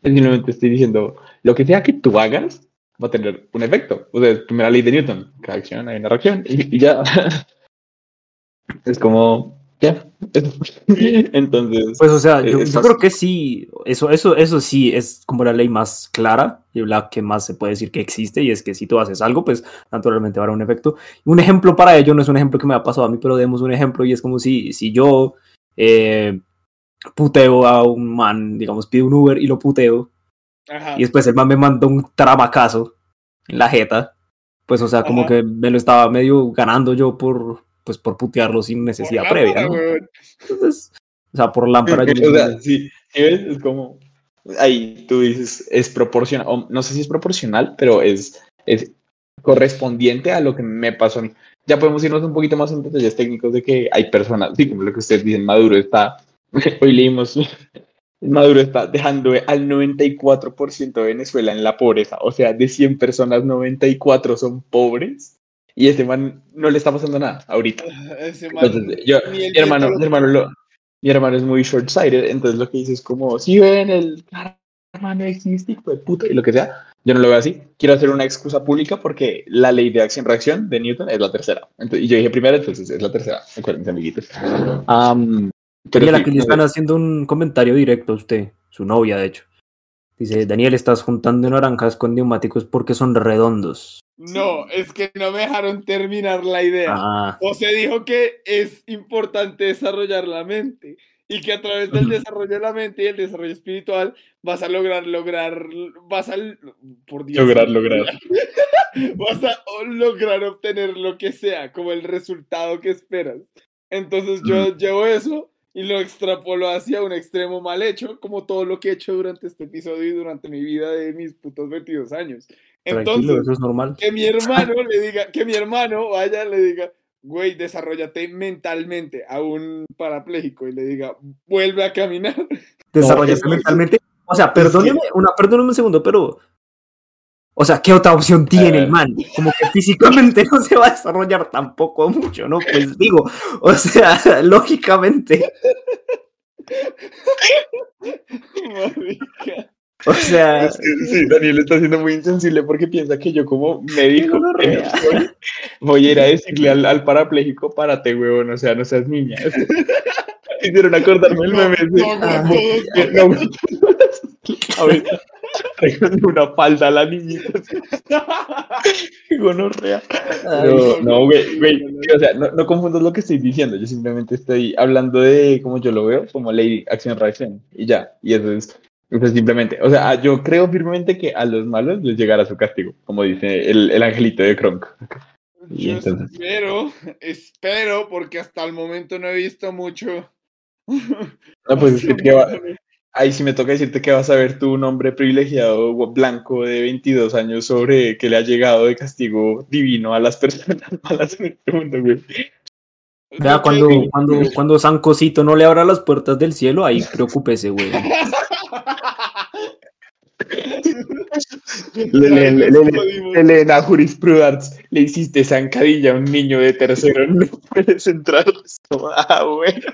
Simplemente estoy diciendo, lo que sea que tú hagas va a tener un efecto. O sea, primera ley de Newton. Cada acción hay una reacción y, y ya. es como, ya. Entonces, Pues, o sea, yo, creo que sí, eso, eso, eso sí es como la ley más clara y la que más se puede decir que existe, y es que si tú haces algo, pues naturalmente va a haber un efecto. Un ejemplo para ello no es un ejemplo que me ha pasado a mí, pero demos un ejemplo, y es como si, si yo eh, puteo a un man, digamos, pido un Uber y lo puteo, Ajá. y después el man me manda un tramacazo en la jeta, pues, o sea, como Ajá. que me lo estaba medio ganando yo por, pues, por putearlo sin necesidad Por previa, lámpara, ¿no? Entonces, o sea, por lámpara yo o sea, sí. Es como, ahí tú dices, es proporcional, no sé si es proporcional, pero es, es correspondiente a lo que me pasó a mí. Ya podemos irnos un poquito más en detalles técnicos de que hay personas, sí, como lo que ustedes dicen, Maduro está, hoy leímos, Maduro está dejando al 94% de Venezuela en la pobreza, o sea, de 100 personas, 94 son pobres, y este man no le está pasando nada ahorita. Ese man, Entonces, yo, mi hermano, mi hermano, lo- mi hermano es muy short-sighted, entonces lo que dice es como, si ven, el karma no existe, hijo de puta, y lo que sea, yo no lo veo así. Quiero hacer una excusa pública porque la ley de acción-reacción de Newton es la tercera. Entonces, y yo dije primera, entonces es la tercera. Acuérdense, amiguitos. Am, pero Daniela, sí, que le están haciendo un comentario directo a usted, su novia, de hecho. Dice, Daniel, estás juntando naranjas con neumáticos porque son redondos. No, es que no me dejaron terminar la idea. Ah, O se dijo que es importante desarrollar la mente y que a través del desarrollo de la mente y el desarrollo espiritual vas a lograr, lograr, vas a, por Dios, Lograr, lograr. vas a lograr obtener lo que sea, como el resultado que esperas. Entonces yo llevo eso y lo extrapolo hacia un extremo mal hecho, como todo lo que he hecho durante este episodio y durante mi vida de mis putos 22 años. tranquilo, Entonces, eso es normal. que mi hermano le diga, que mi hermano vaya, le diga, güey, desarrollate mentalmente a un parapléjico y le diga, vuelve a caminar. Desarrollarte es que- mentalmente. O sea, perdóneme, una, perdóneme un segundo, pero. O sea, ¿qué otra opción tiene el man? Como que físicamente no se va a desarrollar tampoco mucho, ¿no? Pues digo, o sea, lógicamente. Marica. O sea, Es que, sí, Daniel está siendo muy insensible porque piensa que yo como médico gonorrea. voy, voy a ir a decirle al, al parapléjico, párate, huevón, o sea, no seas niña. Hicieron acordarme el No, meme. no, Ah. no, Que no, traigan una falda a la niñita. Gonorrea. Ay, no, güey, güey, no, no, o sea, no, no confundas lo que estoy diciendo, yo simplemente estoy hablando de cómo yo lo veo, como ley acción-reacción, y ya, y eso es, eso es simplemente, o sea, yo creo firmemente que a los malos les llegará su castigo, como dice el, el angelito de Kronk. Y Yo entonces- espero, espero, porque hasta el momento no he visto mucho. No, pues es que, ¿qué va- ahí sí me toca decirte que vas a ver tú un hombre privilegiado blanco de 22 años sobre que le ha llegado de castigo divino a las personas malas en este mundo, güey. vea, cuando, cuando, cuando San Cosito no le abra las puertas del cielo, ahí preocúpese, güey. Le le- le- le leen a Jurisprudence, le hiciste zancadilla a un niño de tercero, no puedes entrar. Ah, bueno.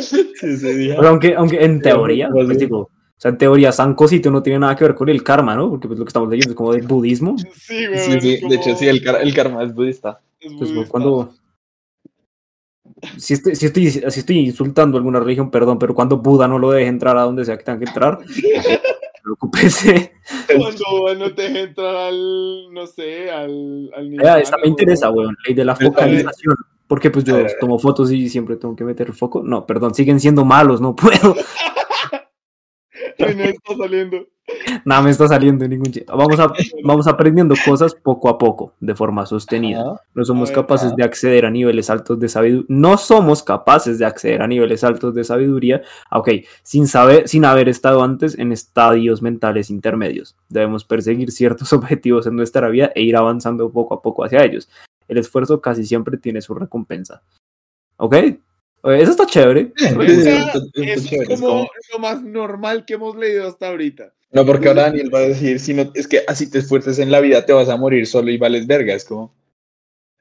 Sí, ese día. O sea, aunque, aunque en teoría, Pues, pues o sea, en teoría San Cosito no tiene nada que ver con el karma, ¿no? Porque pues lo que estamos leyendo es como del budismo. Sí, güey, Sí, sí, de hecho, sí, el, el karma es budista. Pues güey, cuando... Si estoy, si, estoy, si estoy insultando alguna religión, perdón, pero cuando Buda no lo deje entrar a donde sea que tenga que entrar, preocúpese. Cuando no te deje entrar al, no sé, al... al esta me interesa, weón, ley de la focalización. Porque pues yo tomo fotos y siempre tengo que meter foco. No, perdón, siguen siendo malos, no puedo. Ay, no está saliendo. Nada me está saliendo en ningún chiste. Vamos, a, vamos aprendiendo cosas poco a poco, de forma sostenida. No somos capaces de acceder a niveles altos de sabiduría. No somos capaces de acceder a niveles altos de sabiduría, ok, sin saber, sin haber estado antes en estadios mentales intermedios. Debemos perseguir ciertos objetivos en nuestra vida e ir avanzando poco a poco hacia ellos. El esfuerzo casi siempre tiene su recompensa. ¿Ok? Eh, Eso está chévere. Sí, es chévere, es como lo más normal que hemos leído hasta ahorita. No, porque ahora Daniel va a decir, si no, es que así te esfuerces en la vida, te vas a morir solo y vales verga. Es como,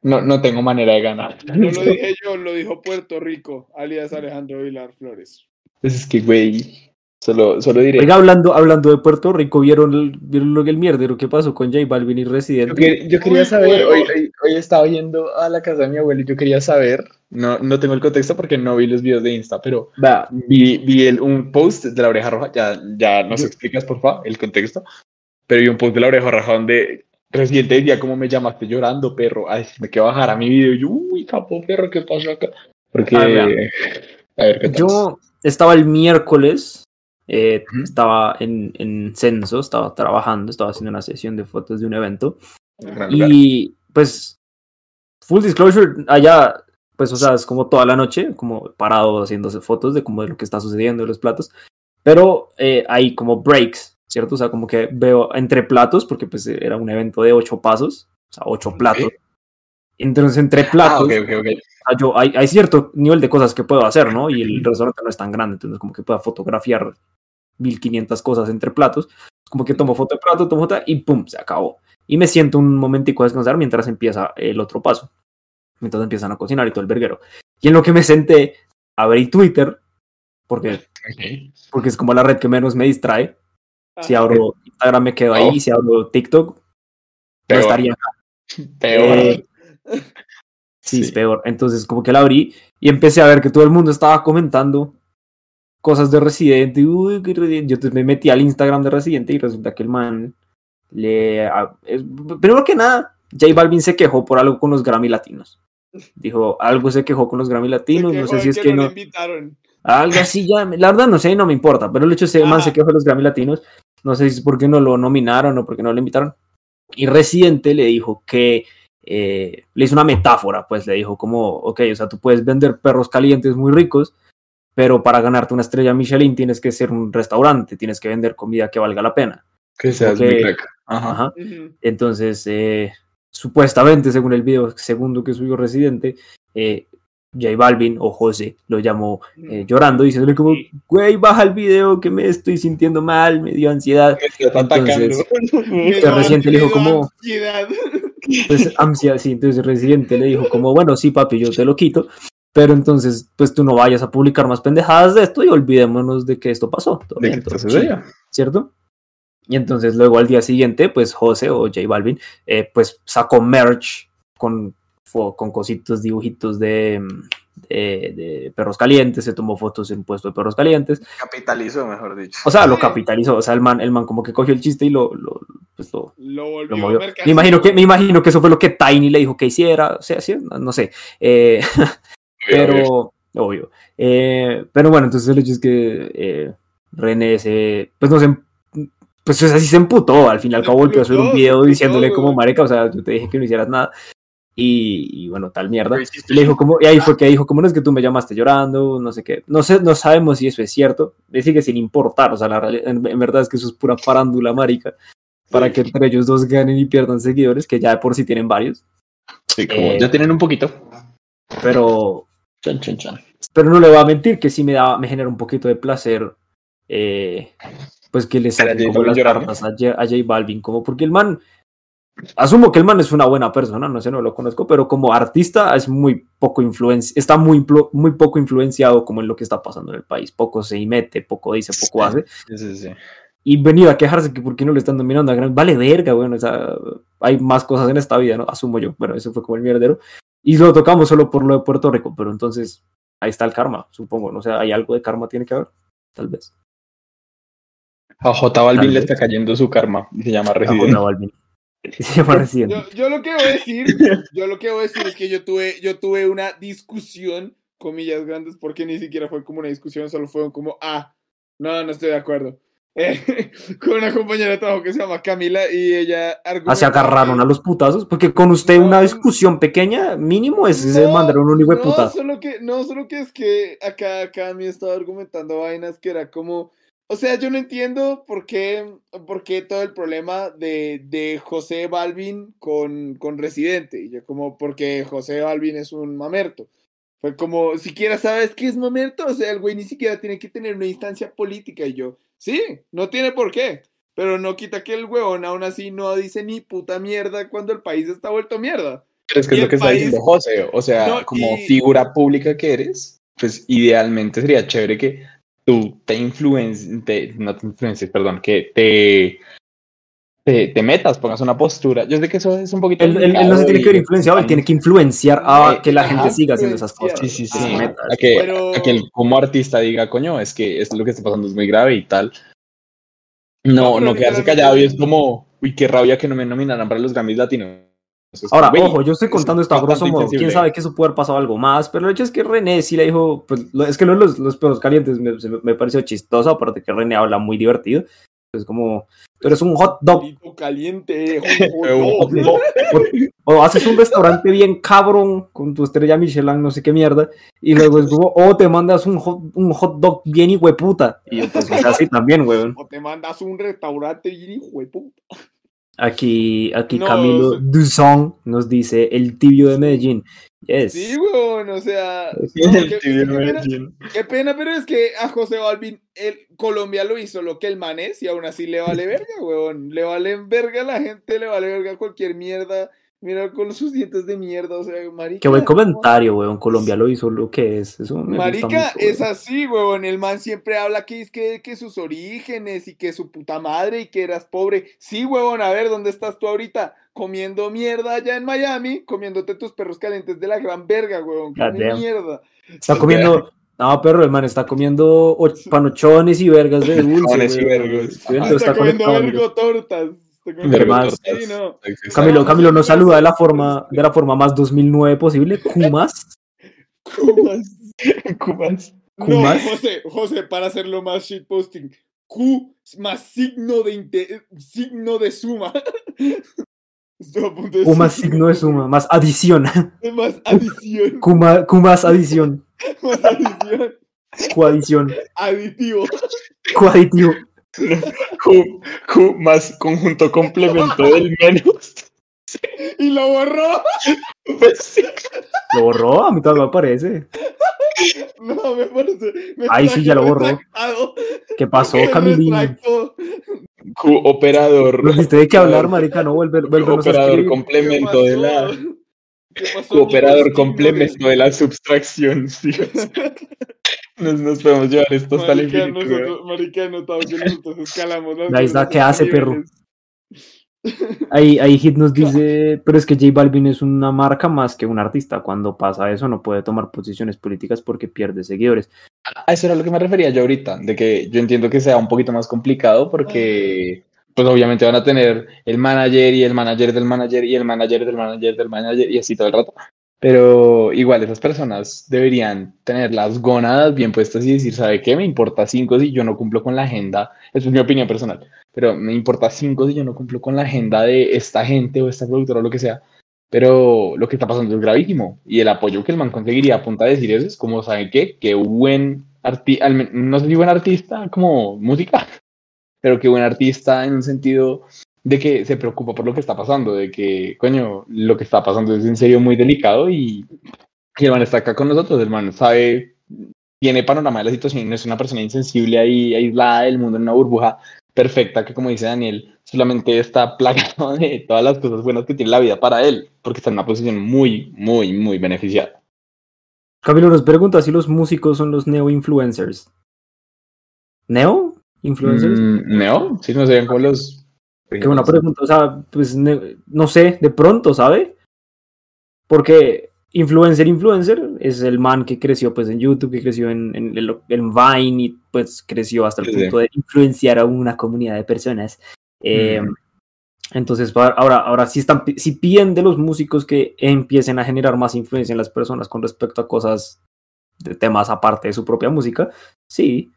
no, no tengo manera de ganar. No lo dije yo, lo dijo Puerto Rico, alias Alejandro Vilar Flores. Pues es que, güey, solo, solo diré. Oiga, hablando, hablando de Puerto Rico, ¿vieron, el- ¿vieron lo que el mierdero que pasó con J Balvin y Yo, Residente? que- yo quería saber, hoy, hoy, hoy estaba yendo a la casa de mi abuelo y yo quería saber, no, no tengo el contexto porque no vi los videos de Insta, pero Vea, vi, vi el, un post de la oreja roja, ya, ya nos Yo- explicas por favor el contexto, pero vi un post de la oreja roja donde Residente decía como me llamaste llorando, perro, ay, me quedé a bajar a mi video y yo, uy, capo, perro, ¿qué pasó acá? Porque, A ver, a ver, ¿qué tal? Yo estaba el miércoles, eh, Ujú. estaba en, en censo, estaba trabajando, estaba haciendo una sesión de fotos de un evento. Gran lugar. Y pues, full disclosure, allá, pues, o sea, es como toda la noche, como parado haciéndose fotos de como de lo que está sucediendo en los platos. Pero eh, hay como breaks, ¿cierto? O sea, como que veo entre platos, porque pues era un evento de ocho pasos, o sea, ocho platos. Entonces, entre Ah, platos, ok, ok, ok. o sea, yo, hay, hay cierto nivel de cosas que puedo hacer, ¿no? Y el restaurante no es tan grande, entonces como que puedo fotografiar 1500 cosas entre platos. Como que tomo foto de plato, tomo foto y pum, se acabó. Y me siento un momentico a descansar mientras empieza el otro paso. Mientras empiezan a cocinar y todo el verguero. Y en lo que me senté, abrí Twitter, porque, porque es como la red que menos me distrae. Si Ajá. abro Instagram me quedo ahí, Oh. si abro TikTok, no Peor. estaría Peor. Eh, Sí, es Sí. peor. Entonces, como que la abrí y empecé a ver que todo el mundo estaba comentando cosas de Residente. Uy. Yo entonces me metí al Instagram de Residente y resulta que el man le. a- es- primero que nada, J Balvin se quejó por algo con los Grammy Latinos. Dijo, algo se quejó con los Grammy Latinos. No sé si es que no. invitaron. Algo así ya. La verdad, no sé, no me importa. Pero el hecho es que el man se quejó de los Grammy Latinos. No sé si es porque no lo nominaron o porque no lo invitaron. Y Residente le dijo que eh, le hizo una metáfora, pues le dijo como, ok, o sea, tú puedes vender perros calientes muy ricos, pero para ganarte una estrella Michelin tienes que ser un restaurante, tienes que vender comida que valga la pena. Que seas muy crack. Ajá. Ajá. Entonces, eh, supuestamente, según el video segundo que subió Residente, eh, J Balvin o José lo llamó eh, llorando, diciéndole como, güey, baja el video que me estoy sintiendo mal, me dio ansiedad. Entonces- Residente le dijo como- ansiedad. Entonces, ansia, sí, entonces Residente le dijo como, bueno, sí, papi, yo te lo quito, pero entonces, pues tú no vayas a publicar más pendejadas de esto y olvidémonos de que esto pasó. todo ¿De bien, todo sucedió? ¿Cierto? Y entonces luego al día siguiente, pues José o J Balvin, eh, pues sacó merch con, con cositos, dibujitos de, de, de perros calientes, se tomó fotos en un puesto de perros calientes, Capitalizó, mejor dicho. o sea, lo capitalizó, o sea, el man, el man como que cogió el chiste y lo, lo, pues lo, Lo volvió lo movió. Me imagino, que, me imagino que eso fue lo que Tiny le dijo que hiciera, o sea, sí, no, no sé, eh, pero, obvio. Eh, pero bueno, entonces el hecho es que eh, René se, pues no se, pues o sea, sí se emputó, al fin y al cabo volvió a subir un video diciéndole como mareca, o sea, yo te dije que no hicieras nada. Y, y bueno, tal mierda. Y le dijo como, y ahí fue que dijo, como no es que tú me llamaste llorando, no sé qué. No sé, no sabemos si eso es cierto. Le sigue sin importar, o sea, la reali- en, en verdad es que eso es pura farándula, marica. Para Sí. que entre ellos dos ganen y pierdan seguidores, que ya de por sí tienen varios. Sí, como eh, ya tienen un poquito. Pero, Chan, chan, chan. pero no le voy a mentir que sí me da, me genera un poquito de placer, eh, pues que le saquen como Balvin las cartas a, J- a J Balvin, como porque el man, asumo que el man es una buena persona, no sé, no lo conozco, pero como artista es muy poco influencia, está muy, muy poco influenciado como en lo que está pasando en el país, poco se mete, poco dice, poco Sí. hace, Sí, sí, sí. y venir a quejarse que por qué no le están dominando a gran, vale verga, bueno, o sea, hay más cosas en esta vida, ¿no? Asumo yo, bueno, eso fue como el mierdero, y lo tocamos solo por lo de Puerto Rico, pero entonces ahí está el karma, supongo, no sé, hay algo de karma tiene que haber, tal vez. A J Balvin Tal le vez. está cayendo su karma y se llama Resident. J Balvin. Se llama Resident. Yo, yo lo que voy a decir, yo lo que voy a decir es que yo tuve, yo tuve una discusión, comillas grandes, porque ni siquiera fue como una discusión, solo fue como, ah, no, no estoy de acuerdo. Eh, con una compañera de trabajo que se llama Camila y ella Ah, se agarraron a los putazos, porque con usted una No. discusión pequeña, mínimo es se No, mandaron un hijo de no, puta. Solo que, no, solo que es que acá, acá me estaba argumentando vainas que era como. O sea, yo no entiendo por qué, por qué todo el problema de, de José Balvin con, con Residente. Y yo, como, porque José Balvin es un mamerto. Fue como, siquiera sabes qué es mamerto. O sea, el güey ni siquiera tiene que tener una instancia política. Y yo, sí, no tiene por qué. Pero no quita que el huevón aún así no dice ni puta mierda cuando el país está vuelto mierda. Pero es que Y es lo que está diciendo José. O sea, No, como y- figura pública que eres, pues idealmente sería chévere que tú te influencies, no te influencies, perdón, que te, te, te metas, pongas una postura. Yo sé que eso es un poquito. Él, él- él no se tiene que ver influenciado, él tiene que influenciar a Eh, que la ajá, gente siga haciendo esas cosas. Sí, sí, que sí. se meta. A que, Pero- a que él como artista diga, coño, es que es lo que está pasando es muy grave y tal. No, No, no quedarse callado y es como, uy, qué rabia que no me nominaran para los Grammys latinos. Ahora, güey, ojo, yo estoy es contando esto a grosso modo. Quién insensible. sabe que eso puede haber pasado algo más, pero el hecho es que René sí le dijo, pues lo- es que lo de los, los perros calientes me, me pareció chistoso, aparte que René habla muy divertido. Es como, tú eres un hot dog, caliente, hot dog. o haces un restaurante bien cabrón con tu estrella Michelin, no sé qué mierda, y luego es como, o te mandas un hot, un hot dog bien hijueputa. Y yo, pues, es así también, weón. O te mandas un restaurante y hijo de puta. Aquí, aquí No, Camilo se- Duzón nos dice, el tibio de Medellín. Yes. Sí, weón, o sea. No, qué, pena, Medellín. qué pena, pero es que a José Balvin, el, Colombia lo hizo lo que el man es y aún así le vale verga, weón. Le vale verga a la gente, le vale verga cualquier mierda. Mira con sus dientes de mierda, o sea, marica. Qué buen comentario, weón. Colombia lo hizo lo que es. Eso me gusta Marica, mucho, es weón. así, huevón. El man siempre habla que es que, que sus orígenes y que su puta madre y que eras pobre. Sí, huevón, a ver, ¿dónde estás tú ahorita? Comiendo mierda allá en Miami, comiéndote tus perros calientes de la gran verga, Come damn. mierda. Está comiendo. No, perro, el man está comiendo och- panochones y vergas de dulce. Panochones y weón. vergas. Sí, entonces está, comiendo vergo tortas. Está comiendo Vergo vergo tortas. Sí, no. Camilo, Camilo nos saluda de la forma, de la forma más 2009 posible. Kumas. Kumas. Cubas. No, Kumas. José, José, para hacerlo más shitposting. Q más signo de signo de suma. Estoy a punto de Kumas decir- signo de suma. Más adición. Más adición. Kuma, Kumas adición. Más adición. Coadición. Aditivo. Coaditivo. Q, Q más conjunto complemento del menos. Y lo borró. Pues sí. Lo borró, a mí todavía me aparece. No, me parece. me Ay, sí, ya lo borró. ¿Qué pasó, Camilín? operador. ¿Nos diste de qué hablar, marica? No, vuelve, vuélvenos a Operador escribir. ¿Qué complemento de la. operador complemento de la subtracción. sí. Nos, nos podemos llevar esto hasta el Marica, infinito. güey. nosotros, escalamos ¿qué hace, perro? Ahí, ahí Hit nos dice, pero es que J Balvin es una marca más que un artista. Cuando pasa eso no puede tomar posiciones políticas porque pierde seguidores. A eso era lo que me refería yo ahorita, de que yo entiendo que sea un poquito más complicado porque, pues obviamente van a tener el manager y el manager del manager y el manager del manager del manager y así todo el rato. Pero igual esas personas deberían tener las gónadas bien puestas y decir, ¿sabe qué? Me importa cinco si yo no cumplo con la agenda. Esa es mi opinión personal. Pero me importa cinco si yo no cumplo con la agenda de esta gente o esta productora o lo que sea. Pero lo que está pasando es gravísimo. Y el apoyo que el man conseguiría a punta de decir eso es como, ¿saben qué? Que buen artista, no sé si buen artista como música, pero que buen artista en un sentido de que se preocupa por lo que está pasando, de que, coño, lo que está pasando es en serio muy delicado y, y el man está acá con nosotros, el man sabe, tiene panorama de la situación, no es una persona insensible ahí, aislada del mundo en una burbuja perfecta que, como dice Daniel, solamente está plagado de todas las cosas buenas que tiene la vida para él, porque está en una posición muy, muy, muy beneficiada. Camilo nos pregunta si los músicos son los neo-influencers. ¿Neo? ¿Influencers? Mm, ¿No? Sí, no serían como los... Qué buena pregunta. O sea, pues no sé, de pronto, ¿sabe? Porque influencer, influencer es el man que creció pues en YouTube, que creció en, en, el- en Vine y pues creció hasta el Sí, sí. punto de influenciar a una comunidad de personas. Eh, Mm. Entonces, ahora, ahora sí están, si piden de los músicos que empiecen a generar más influencia en las personas con respecto a cosas de temas aparte de su propia música, sí,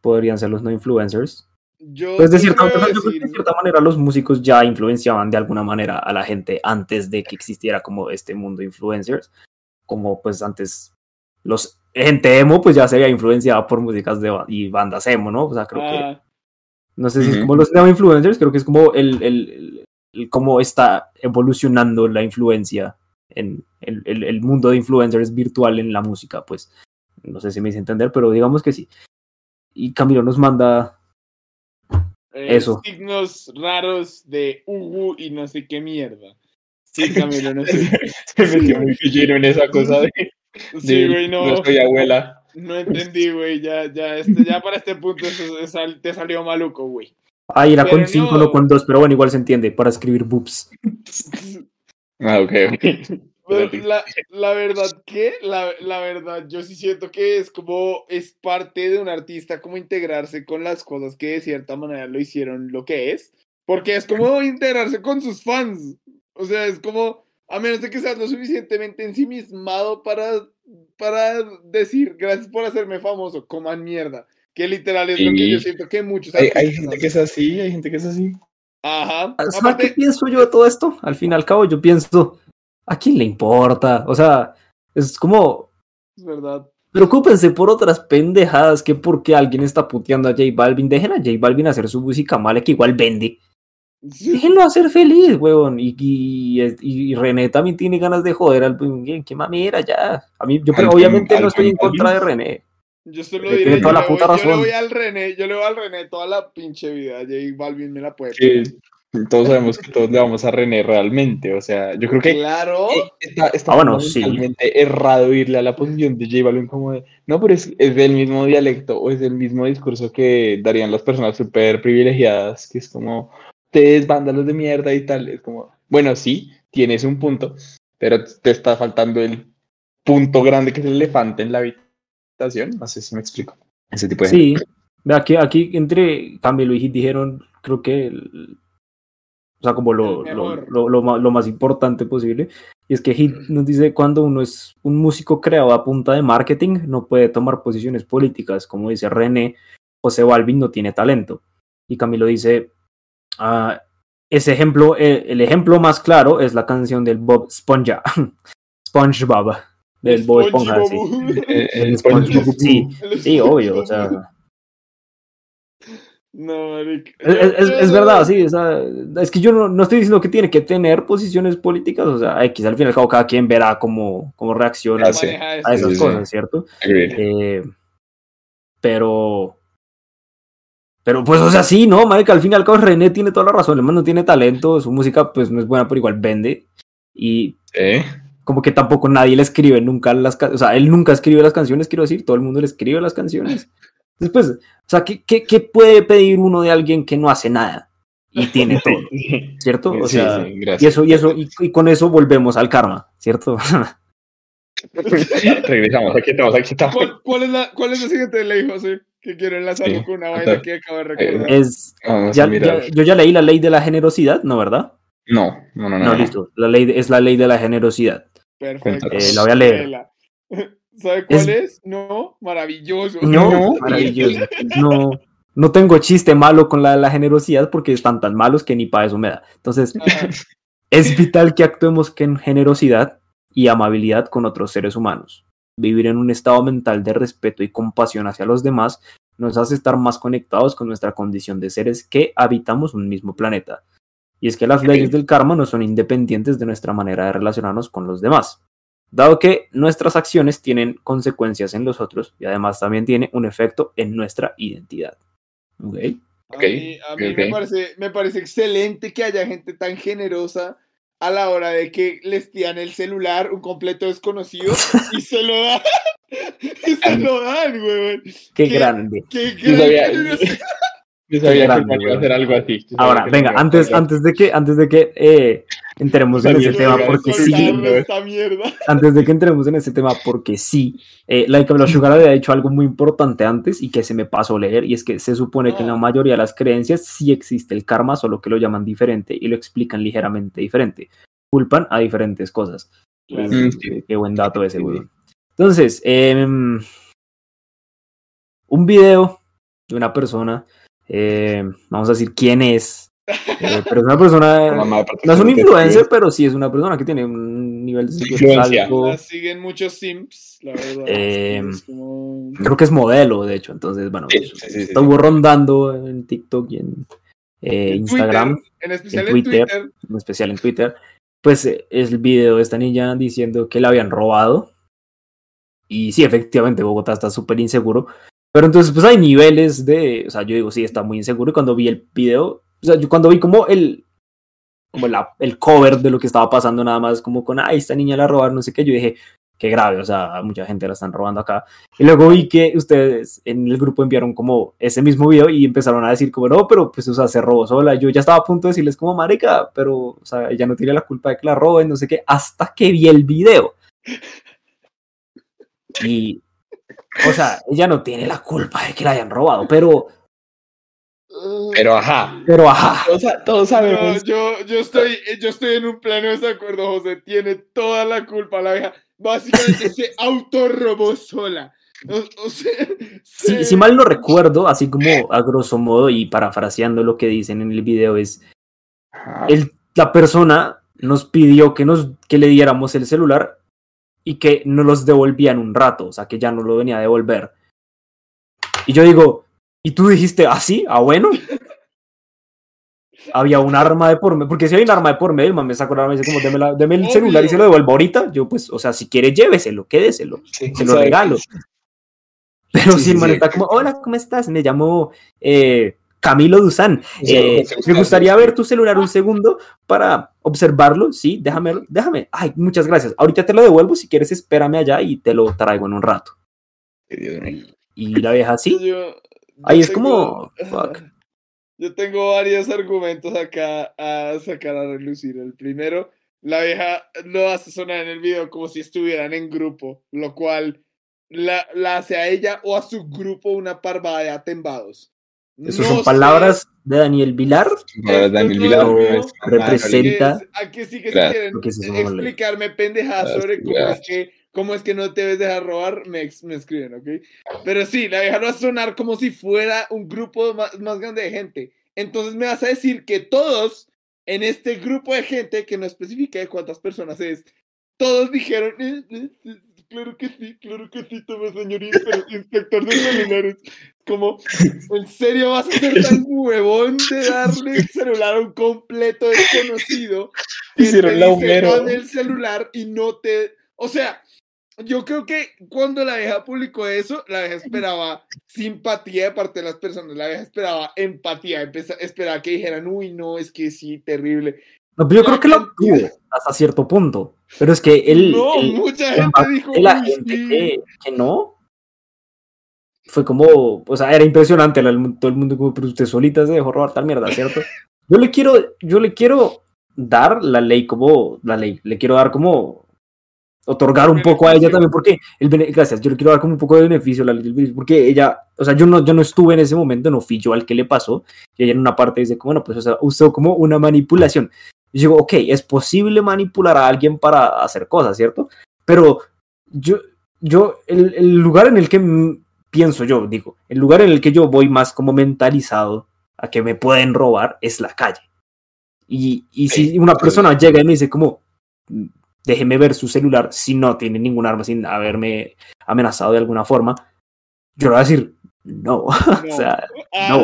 podrían ser los no influencers. Yo, Pues de cierta, creo yo creo que de decir- cierta manera los músicos ya influenciaban de alguna manera a la gente antes de que existiera como este mundo de influencers. Como pues antes los gente emo pues ya se había influenciado por músicas de y bandas emo, ¿no? O sea, creo que Ah, no sé si es Ujú. como los neo influencers, creo que es como el, el, el- el cómo está evolucionando la influencia en el, el, el mundo de influencers virtual en la música, pues no sé si me hice entender, pero digamos que sí. Y Camilo nos manda eh, Eso. Signos raros de Ugu y no sé qué mierda. Sí, Camilo, no sé. Se metió muy pillero en esa cosa de, Sí, de güey, no. soy abuela. No entendí, güey. Ya, ya, este, ya para este punto eso, te salió maluco, güey. Ah, era Pero con 5, no. no con 2, pero bueno, igual se entiende, para escribir boobs. Ah, ok, ok. La, la verdad que, la, la verdad, yo sí siento que es como, es parte de un artista como integrarse con las cosas que de cierta manera lo hicieron lo que es, porque es como integrarse con sus fans, o sea, es como, a menos de que seas lo suficientemente ensimismado para, para decir, gracias por hacerme famoso, coman mierda, que literal es lo que Sí. yo siento que muchos Hay, hay gente que es así, hay gente que es así. Ajá, ¿Sabes qué pienso yo de todo esto? Al fin y al cabo, yo pienso, ¿a quién le importa? O sea, es como, es verdad. preocúpense por otras pendejadas que porque alguien está puteando a J Balvin. Dejen a J Balvin hacer su música mala que igual vende. Sí. Déjenlo hacer feliz, huevón. Y, y, y René también tiene ganas de joder al qué, qué mamera ya. A mí, yo pero Al- obviamente al- no estoy en contra de René. Yo solo Tiene diré, yo toda la le, puta voy, yo le razón. voy al René, yo le voy al René toda la pinche vida. J Balvin me la puede pegar. Todos sabemos que todos le vamos a René realmente. O sea, yo creo que Claro. eh, está, está Ah, bueno, sí. fundamentalmente errado irle a la posición de J Balvin como de, no, pero es, es del mismo dialecto o es del mismo discurso que darían las personas súper privilegiadas, que es como, ustedes vándalos de mierda y tal. Es como, bueno, sí, tienes un punto, pero te está faltando el punto grande que es el elefante en la habitación. No sé si me explico. Ese tipo de Sí, aquí, aquí entre Camilo y Hit dijeron, creo que, el- o sea, como lo, lo, lo, lo ma- lo más importante posible. Y es que Hit nos dice, cuando uno es un músico creado a punta de marketing, no puede tomar posiciones políticas. Como dice René, José Balvin no tiene talento. Y Camilo dice, ah, ese ejemplo, eh, el ejemplo más claro es la canción del Bob Esponja, SpongeBob, del Bob Esponja, sí. Eh, El el SpongeBob, sí, El sí, obvio, o sea... No, marica. Es, es- es- verdad, sí. o sea, es que yo no, no estoy diciendo que tiene que tener posiciones políticas, o sea, X, al fin y al cabo, cada quien verá cómo, cómo reacciona Ah, sí. a esas sí, sí. cosas, ¿cierto? Eh, pero. Pero, pues, o sea, sí, ¿no? Marica, al fin y al cabo, René tiene toda la razón. El man no tiene talento, su música, pues, no es buena, pero igual vende. Y Sí. como que tampoco nadie le escribe nunca las canciones. O sea, él nunca escribe las canciones, quiero decir, todo el mundo le escribe las canciones. Después, o sea, ¿qué, qué, qué puede pedir uno de alguien que no hace nada y tiene todo? ¿Cierto? O Sí, sea, sí, y eso, y eso, y, y con eso volvemos al karma, ¿cierto? Regresamos, aquí estamos, aquí estamos. ¿Cuál, cuál es la, ¿Cuál es la siguiente ley, José? Que quiero enlazarlo Sí, con una vaina que acabo de recordar. es, ya, yo ya leí la ley de la generosidad, ¿no, verdad? No, no, no, no. No, listo. La ley de- es la ley de la generosidad. Perfecto. Eh, la voy a leer. ¿Sabe cuál Es- es? No, maravilloso. No, No. maravilloso. No, no tengo chiste malo con la, la generosidad porque están tan malos que ni para eso me da. Entonces, es vital que actuemos con generosidad y amabilidad con otros seres humanos. Vivir en un estado mental de respeto y compasión hacia los demás nos hace estar más conectados con nuestra condición de seres que habitamos un mismo planeta. Y es que las leyes del karma no son independientes de nuestra manera de relacionarnos con los demás, dado que nuestras acciones tienen consecuencias en los otros y además también tiene un efecto en nuestra identidad. ¿Ok? A mí, a mí ok, me, parece, me parece excelente que haya gente tan generosa a la hora de que les tiran el celular un completo desconocido y se lo dan. y se lo dan, weón. Qué ¿Qué? grande. Qué Yo sabía, gran generosidad. Yo sabía grande, que iba a hacer algo así. Ahora, venga, antes, antes de que, antes de que eh, entremos en ese tema, porque sí, antes de que entremos en ese tema, porque sí, eh, Like Blood Sugar había dicho algo muy importante antes y que se me pasó a leer, y es que se supone que en la Ah. mayoría de las creencias sí existe el karma, solo que lo llaman diferente y lo explican ligeramente diferente. Culpan a diferentes cosas. Claro. Pues, Mm, qué, qué buen dato ese, güey. Entonces, em, un video de una persona eh, vamos a decir quién es, eh, pero es una persona, no es un influencer, pero sí es una persona que tiene un nivel de Influencia. La siguen muchos simps, la verdad. Eh, es como... Creo que es modelo, de hecho, entonces, bueno, Sí, pues, sí, sí, sí. estuvo rondando en TikTok y en eh, en Instagram. Twitter, en especial en en Twitter. En especial en Twitter, pues es el video de esta niña diciendo que la habían robado. Y sí, efectivamente, Bogotá está súper inseguro. Pero entonces, pues hay niveles de. O sea, yo digo, sí, está muy inseguro. Y cuando vi el video, o sea, yo cuando vi como el. Como la, el cover de lo que estaba pasando, nada más como con, ay, esta niña la robaron, no sé qué, yo dije, qué grave, o sea, mucha gente la están robando acá. Y luego vi que ustedes en el grupo enviaron como ese mismo video y empezaron a decir como, no, pero pues, o sea, se robó sola. Yo ya estaba a punto de decirles como, marica, pero, o sea, ella no tiene la culpa de que la roben, no sé qué, hasta que vi el video. Y, o sea, ella no tiene la culpa de que la hayan robado, pero, Pero ajá. pero ajá. Todos, sa- todos No, sabemos. yo, yo, estoy, yo estoy en un plano de desacuerdo, José. Tiene toda la culpa la vieja. Básicamente se autorrobó sola. O, o sea, Si, se- si mal no recuerdo, así como a grosso modo y parafraseando lo que dicen en el video, es el- la persona nos pidió que, nos, que le diéramos el celular y que nos los devolvían un rato, o sea, que ya no lo venía a devolver. Y yo digo, ¿y tú dijiste así? ¿Ah, bueno? Había un arma de por medio, porque si hay un arma de por medio, el man me sacó el arma y dice como, deme, la- deme el Obvio. celular y se lo devuelvo ahorita. Yo, pues, o sea, si quiere, lléveselo, quédeselo, Sí, se lo sabe- regalo. Pero Sí, si el man sí. está como, hola, ¿cómo estás? Me llamo eh, Camilo Duzán. Sí, Eh, me gustaría sí. ver tu celular un segundo para observarlo. Sí, déjame, déjame. Ay, muchas gracias. Ahorita te lo devuelvo. Si quieres, espérame allá y te lo traigo en un rato. Y la vieja así. yo- yo Ahí es tengo- como, fuck. Yo tengo varios argumentos acá a sacar a relucir. El primero, la vieja lo hace sonar en el video como si estuvieran en grupo, lo cual la, la hace a ella o a su grupo una parvada de atembados. Esas No son sé palabras de Daniel Vilar. Esto Daniel no Vilar, no Representa- a que sí que Claro, quieren eso explicarme pendejadas Claro, sobre cómo claro. es que cómo es que no te debes dejar robar, me, me escriben, ¿ok? Pero sí, la lo hace sonar como si fuera un grupo más, más grande de gente. Entonces me vas a decir que todos en este grupo de gente, que no especifica de cuántas personas es, todos dijeron, "Eh, eh, eh, claro que sí, claro que sí, toma señorita, pero inspector de celulares. Como, ¿en serio vas a ser tan huevón de darle el celular a un completo desconocido? Hicieron te la. "Dame el celular y no te... O sea, yo creo que cuando la vieja publicó eso, la vieja esperaba simpatía de parte de las personas, la vieja esperaba empatía, esperaba que dijeran, uy, no, es que sí, terrible. No, pero yo creo que lo tuvo hasta cierto punto. Pero es que él. no, él- mucha el gente dijo, la "Uy, gente sí". que, que no. Fue como, o sea, era impresionante, el- todo el mundo como, pero usted solita se dejó robar tal mierda, ¿cierto? Yo le quiero, yo le quiero dar la ley como, la ley, le quiero dar como, otorgar un poco a ella también, porque, el gracias, yo le quiero dar como un poco de beneficio a la ley porque ella, o sea, yo no, yo no estuve en ese momento, no fui yo al que le pasó, y ella en una parte dice, como, bueno, pues, o sea, usó como una manipulación. Y digo, ok, es posible manipular a alguien para hacer cosas, ¿cierto? Pero yo, yo, el, el lugar en el que pienso yo, digo, el lugar en el que yo voy más como mentalizado a que me pueden robar es la calle. Y, y si una persona llega y me dice como, "Mm, déjeme ver su celular si no tiene ningún arma, sin haberme amenazado de alguna forma, yo le voy a decir, no, o sea, no.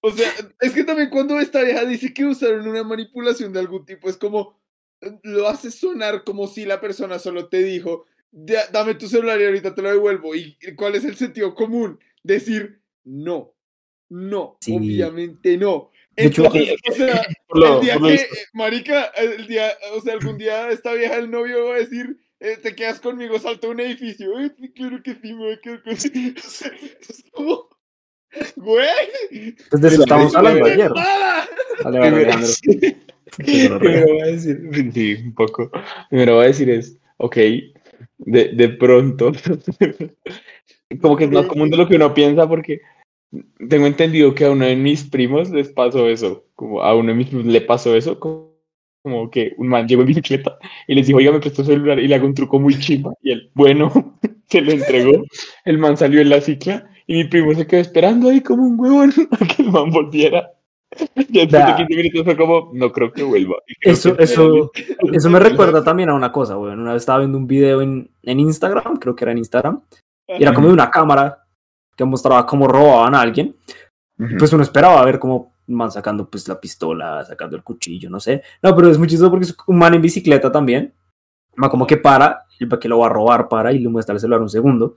O sea, es que también cuando esta vieja dice que usaron una manipulación de algún tipo, es como, eh, lo hace sonar como si la persona solo te dijo, "Da- dame tu celular y ahorita te lo devuelvo. ¿Y cuál es el sentido común? Decir, no, no, Sí. obviamente no. Entonces, o sea, el día que, eh, marica, el día, o sea, algún día esta vieja, el novio va a decir, eh, te quedas conmigo, salta un edificio. Sí, claro que sí, me voy a quedar con... O sea, es como, güey. pues de eso estamos hablando ayer. ¡Nada! Vale, vale, Primero, Alejandro. primero voy a decir, sí, un poco. Primero voy a decir es, ok, de, de pronto, como que es más común de lo que uno piensa porque tengo entendido que a uno de mis primos les pasó eso, como a uno de mis primos le pasó eso, como, como que un man llegó en bicicleta y les dijo, oiga, me prestó celular y le hago un truco muy chimba y él, bueno, se lo entregó, el man salió en la cicla Y mi primo se quedó esperando ahí como un huevón a que el man volviera. Y después de Da. 15 minutos fue como, no creo que vuelva. Creo Eso, que- eso, eso me recuerda también a una cosa, weón. Una vez estaba viendo un video en, en Instagram, creo que era en Instagram, y era como de una cámara que mostraba cómo robaban a alguien. Pues uno esperaba ver cómo man sacando pues la pistola, sacando el cuchillo, no sé. No, pero es muy chistoso porque es un man en bicicleta también. Man como que para, el que lo va a robar para y le muestra el celular un segundo.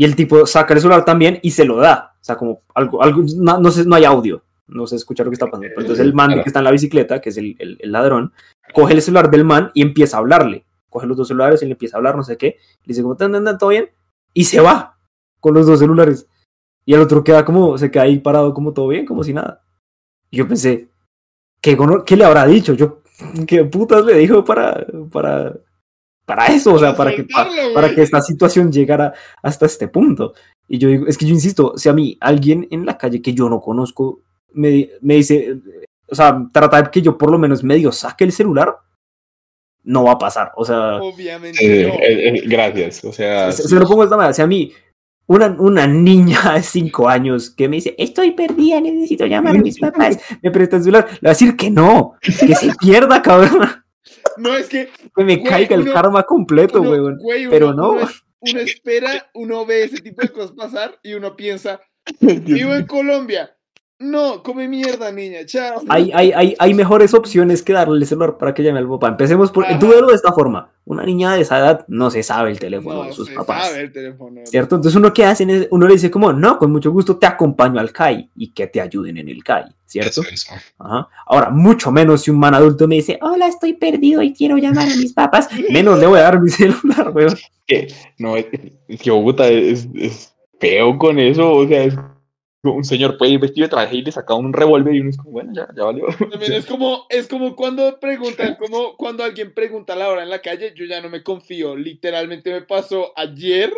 Y el tipo saca el celular también y se lo da. O sea, como algo, algo no, no sé, no hay audio. No sé escuchar lo que está pasando. Pero entonces el man Claro. que está en la bicicleta, que es el, el- el ladrón, coge el celular del man y empieza a hablarle. Coge los dos celulares y le empieza a hablar, no sé qué. Le dice como, tan, tan, tan, todo bien. Y se va con los dos celulares. Y el otro queda como, se queda ahí parado como todo bien, como si nada. Y yo pensé, ¿qué, qué le habrá dicho? Yo, ¿qué putas le dijo para, para, para eso? O sea, para que, para güey. que esta situación llegara hasta este punto. Y yo digo, es que yo insisto, si a mí alguien en la calle que yo no conozco me, me dice, o sea, trata de que yo por lo menos medio saque el celular, no va a pasar. O sea, Obviamente Eh, no. eh, eh, gracias. O sea, se, se lo pongo de esta manera. Si a mí, una, una niña de 5 años que me dice, estoy perdida, necesito llamar a mis papás, me presta el celular, le voy a decir que no, que se pierda, cabrón, No, es que que me Güey, caiga el uno- karma completo, uno, weón. güey, uno- pero no. Es- uno espera, uno ve ese tipo de cosas pasar y uno piensa, vivo en Colombia. No, come mierda, niña, chao. Hay, hay, hay, hay mejores opciones que darle el celular para que llame al papá. Empecemos por. Velo de esta forma. Una niña de esa edad no se sabe el teléfono no, de sus se papás. sabe el teléfono. ¿Cierto? Entonces uno que hace, es- uno le dice como, no, con mucho gusto te acompaño al CAI y que te ayuden en el CAI, ¿cierto? Eso, eso. Ajá. Ahora, mucho menos si un man adulto me dice, hola, estoy perdido y quiero llamar a mis papás, menos le voy a dar mi celular, weón. No, es, es que Bogotá es, es feo con eso. O sea, es un señor puede ir vestido de traje y le saca un revólver y uno es como, bueno, ya, ya valió. También es como, es como cuando preguntan, como cuando alguien pregunta la hora en la calle, yo ya no me confío. Literalmente me pasó ayer,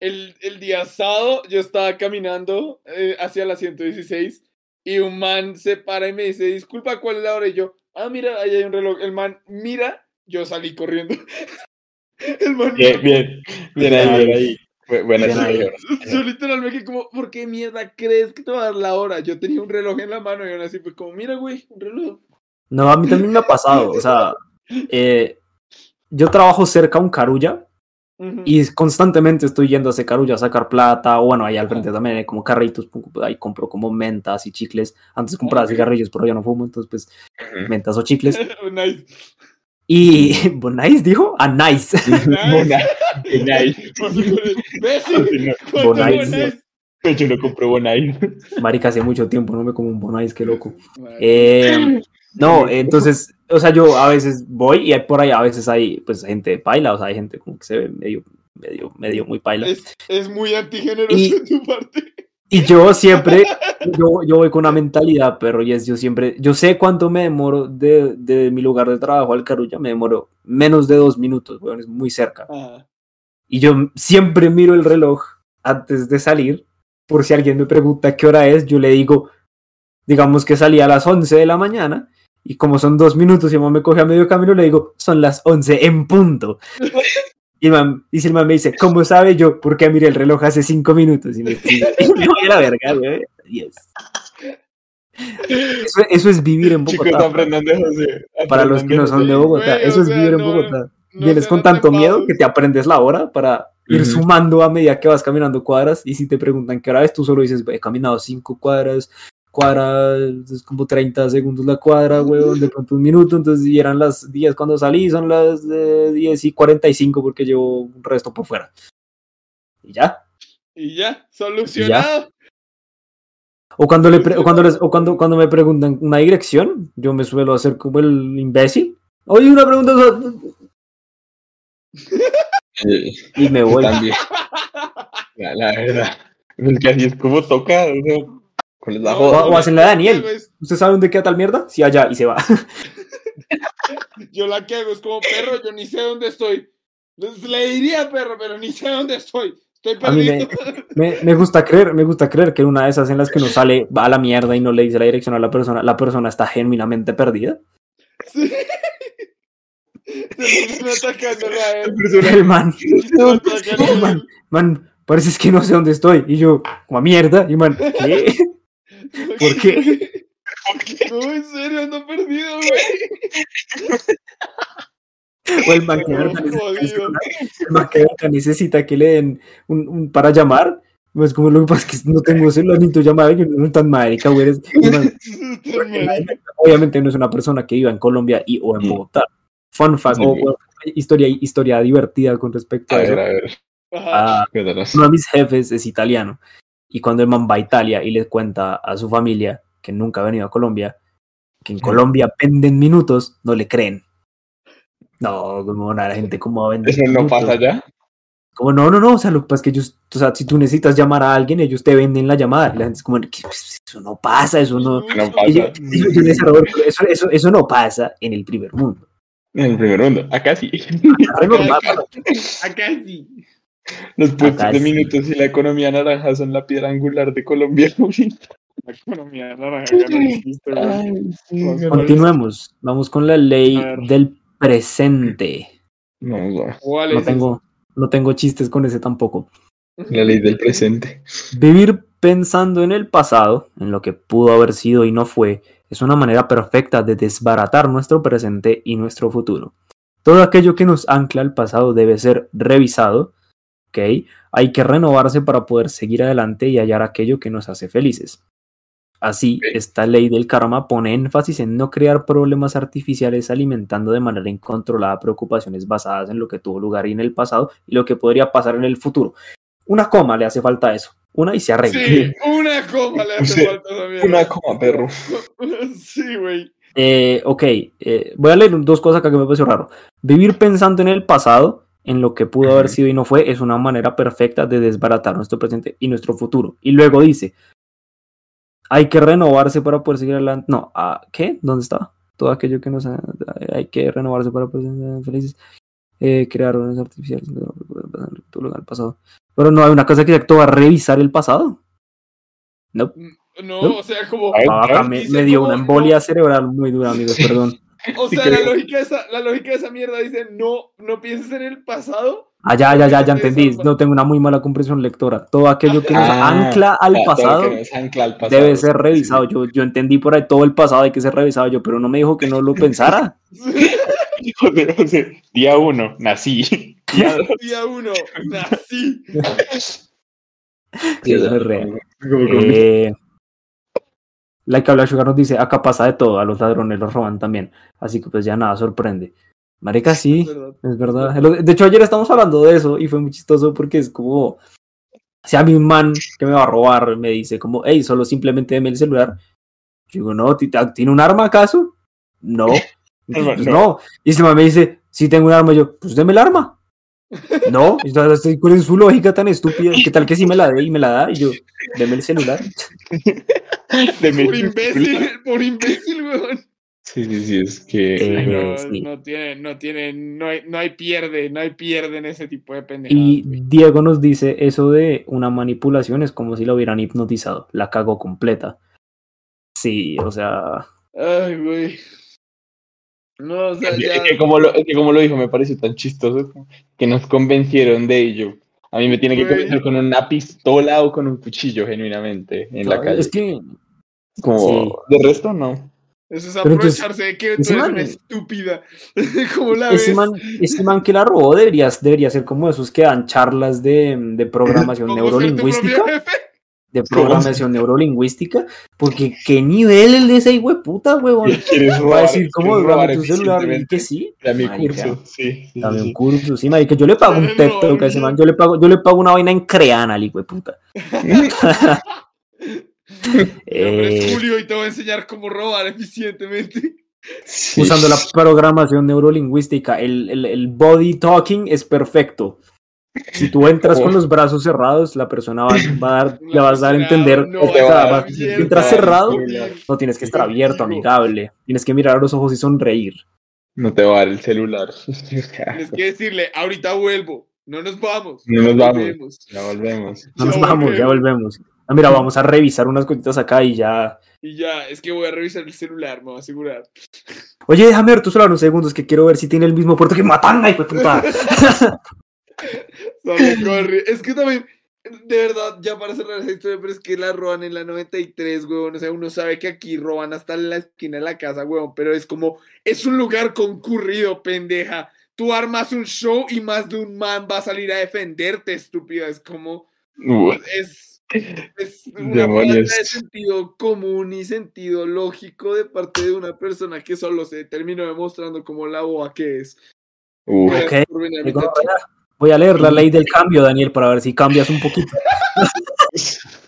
el, el día sábado, yo estaba caminando eh, hacia la 116 y un man se para y me dice, disculpa, ¿cuál es la hora? Y yo, ah, mira, ahí hay un reloj. El man mira, yo salí corriendo. El man Bien, bien, bien ahí, bien ahí. Bu- Buena Bien ahí. situación. Yo literalmente como, ¿por qué mierda crees que te va a dar la hora? Yo tenía un reloj en la mano y aún así fue como, mira, güey, un reloj. No, a mí también me ha pasado, o sea, eh, yo trabajo cerca a un carulla y constantemente estoy yendo a ese carulla a sacar plata, o bueno, ahí al frente también hay como carritos, ahí compro como mentas y chicles, antes compraba Ok. cigarrillos, pero ya no fumo, entonces pues mentas o chicles. nice. Y, ¿Bonais dijo? Ah, nice. Bona- Bonai. ¿Ves? Sí, no, ¿Cuánto Bonais. Bonais? Yo no compro Bonai. Marica, hace mucho tiempo no me como un Bonais, qué loco. Eh, no, entonces, o sea, yo a veces voy y hay por ahí a veces hay pues gente de paila, o sea, hay gente como que se ve medio, medio, medio muy paila. Es, es muy antigeneroso Y- de tu parte. Y yo siempre, yo, yo voy con una mentalidad, pero y es yo siempre, yo sé cuánto me demoro de, de mi lugar de trabajo al Carulla, me demoro menos de dos minutos, weón, es muy cerca. Ajá. Y yo siempre miro el reloj antes de salir, por si alguien me pregunta qué hora es, yo le digo, digamos que salí a las 11 de la mañana, y como son dos minutos y man me coge a medio camino, le digo, son las 11 en punto. Y, el man- y si el man me dice, ¿cómo sabe yo? Porque miré el reloj hace cinco minutos y me, a la verga, güey. Yes. Eso, eso es vivir en Bogotá. José. Para los que no son de Bogotá, güey, eso es sea, vivir en no- Bogotá. no Vienes con tanto miedo que te aprendes la hora para ir sumando a medida que vas caminando cuadras. Y si te preguntan qué hora es, tú solo dices, he caminado cinco cuadras, cuadra, es como 30 segundos la cuadra, weón, de pronto un minuto. Entonces, y eran las 10 cuando salí, son las eh, 10 y 45 porque llevo un resto por fuera. Y ya. Y ya, solucionado. O cuando, le pre- o cuando, les- o cuando, cuando me preguntan una dirección, yo me suelo hacer como el imbécil. Oye, una pregunta. Y me voy. También. La, la verdad. Es que así es como toca. O sea, ¿cuál es la No, joda? o hacen la de Daniel. es- ¿Usted sabe dónde queda tal mierda? Sí, allá, y se va. Yo la que hago es como perro, yo ni sé dónde estoy. Les- Le diría perro, pero ni sé dónde estoy. Estoy A mí perdido. Me, me gusta creer, me gusta creer que en una de esas en las que uno sale, va a la mierda y no le dice la dirección a la persona, la persona está genuinamente perdida. Sí. Se me están atacando a él. El man, a man, él. man, parece es que no sé dónde estoy. Y yo, como mierda, y man, ¿qué? ¿Por qué? No, en serio, ando perdido, güey. O el man que necesita- que necesita le den un, un- para llamar. Pues como lo que pasa es que no tengo celular ni tu llamada, yo no soy tan marica, güey. eres- obviamente no es una persona que viva en Colombia y o en Mm. Bogotá. Fun fact, Sí. o, o historia, historia divertida con respecto A a, eso. a ver. Ajá. Ah, uno de mis jefes es italiano y cuando el man va a Italia y le cuenta a su familia que nunca ha venido a Colombia, que en Colombia venden minutos, no le creen. No, como a la gente como va a vender ¿Eso no minutos? pasa ya? Como no, no, no, o sea, lo que pasa es que ellos, o sea, si tú necesitas llamar a alguien, ellos te venden la llamada y la gente es como, "¿Qué? Pues, eso no pasa, eso no... No yo- pasa. yo- yo eso, eso, eso no pasa en el primer mundo. En el primer mundo. Acá sí. Acá, acá sí. Los puestos Acá de sí. minutos y la economía naranja son la piedra angular de Colombia. La economía naranja ya no existe, güey. Ay, sí, Con- qué Continuemos, vamos con la ley del presente. No, no. ¿Cuál No es tengo, no tengo chistes con ese tampoco. La ley del presente. Vivir pensando en el pasado, en lo que pudo haber sido y no fue, es una manera perfecta de desbaratar nuestro presente y nuestro futuro. Todo aquello que nos ancla al pasado debe ser revisado, ¿ok? Hay que renovarse para poder seguir adelante y hallar aquello que nos hace felices. Así, esta ley del karma pone énfasis en no crear problemas artificiales alimentando de manera incontrolada preocupaciones basadas en lo que tuvo lugar en el pasado y lo que podría pasar en el futuro. Una coma le hace falta a eso. Una y se arregla. Sí, una coma le hace Sí, falta mierda. Una coma, perro. Sí, güey. Eh, ok, eh, voy a leer dos cosas acá que me pareció raro. Vivir pensando en el pasado, en lo que pudo haber sido y no fue, es una manera perfecta de desbaratar nuestro presente y nuestro futuro. Y luego dice, hay que renovarse para poder seguir adelante. No, ah, ¿qué? ¿Dónde está? Todo aquello que nos... ha- Hay que renovarse para poder ser felices. Eh, crear órdenes artificiales. del pasado. Pero no hay una cosa que se actúa a revisar el pasado. No, No, o sea, como. Me, dio como una embolia no. cerebral muy dura, amigos, perdón. O sea, la lógica, de esa, la lógica de esa mierda dice: no, no pienses en el pasado. Ah, ya, ya, ya, ya entendí. no- tengo una muy mala comprensión lectora. Todo aquello que nos Ah, ancla al pasado que nos ancla al pasado. debe ser revisado. Yo, yo entendí por ahí todo el pasado hay que ser revisado yo, pero no me dijo que no lo pensara. Joder, o sea, día uno, nací. Día dos, Día uno, nací. Sí, eso es real. como con- Eh, like Habla Sugar nos dice, acá pasa de todo, a los ladrones los roban también. Así que pues ya nada sorprende. Marica, sí, Es verdad. es verdad. Lo- De hecho, ayer estamos hablando de eso y fue muy chistoso porque es como, si a mí un man que me va a robar me dice como, hey, solo simplemente deme el celular. Yo digo, no, ¿ti- ¿tiene un arma acaso? No. No. Y ese man me dice, si tengo un arma, yo, pues deme el arma. No, estoy con su lógica tan estúpida. ¿Qué tal que si me la dé y me la da? Y yo, deme el celular. de Por imbécil, por imbécil, weón. Sí, sí, sí, es que. Eh, No, sí. no tiene, no tiene, no hay, no hay pierde, no hay pierde en ese tipo de pendejadas. Y güey. Diego nos dice, eso de una manipulación es como si la hubieran hipnotizado. La cagó completa. Sí, o sea, Ay, güey. No, o sea, Es que- ya. es que como lo, que como lo dijo, me pareció tan chistoso que nos convencieron de ello. A mí me tiene que convencer con una pistola o con un cuchillo, genuinamente, en la calle. es que Como, sí. de resto, no. Eso es aprovecharse de que tú ese eres man- una estúpida. ¿Cómo la ese ves? man, ese man que la robó debería, debería ser como esos que dan charlas de, de programación ¿Cómo ser tu neurolingüística. De programación neurolingüística. Porque qué nivel el de ese hueputa, huevón. ¿Quieres Va a decir, ¿cómo dame tu celular? Y que sí. Dame curso, sí. un curso, sí, marica. Yo le pago un Dale, TED no, Talk a ese no. man. Yo le pago, yo le pago una vaina en creana al hijo de puta. Mi nombre es Eh, Julio y te voy a enseñar cómo robar eficientemente. Sí. usando la programación neurolingüística, el, el, el body talking es perfecto. Si tú entras con Oh. los brazos cerrados, la persona va, va a dar, le vas a dar a entender. no va a entras cerrado, no tienes que estar abierto, amigable. Tienes que mirar a los ojos y sonreír. No te va a dar el celular. Tienes que decirle, ahorita vuelvo. No nos vamos. No nos vamos. ya volvemos. No nos Ya vamos, ya volvemos. Ah, mira, vamos a revisar unas cositas acá y ya. Y ya, es que voy a revisar el celular, me voy a asegurar. Oye, déjame ver tu celular unos segundos que quiero ver si tiene el mismo puerto que Matanga, de puta. Es que también, De verdad, ya para cerrar esa historia, pero es que la roban en la 93, weón. O sea, uno sabe que aquí roban hasta en la esquina de la casa, weón. Pero es como, es un lugar concurrido, pendeja. Tú armas un show y más de un man va a salir a defenderte, estúpida. Es como, es, es una falta de sentido común y sentido lógico de parte de una persona que solo se terminó demostrando como la boa que es. uh. Gracias Ok, por venir a mi Digo, tacho. voy a- leer la ley del cambio, Daniel, para ver si cambias un poquito.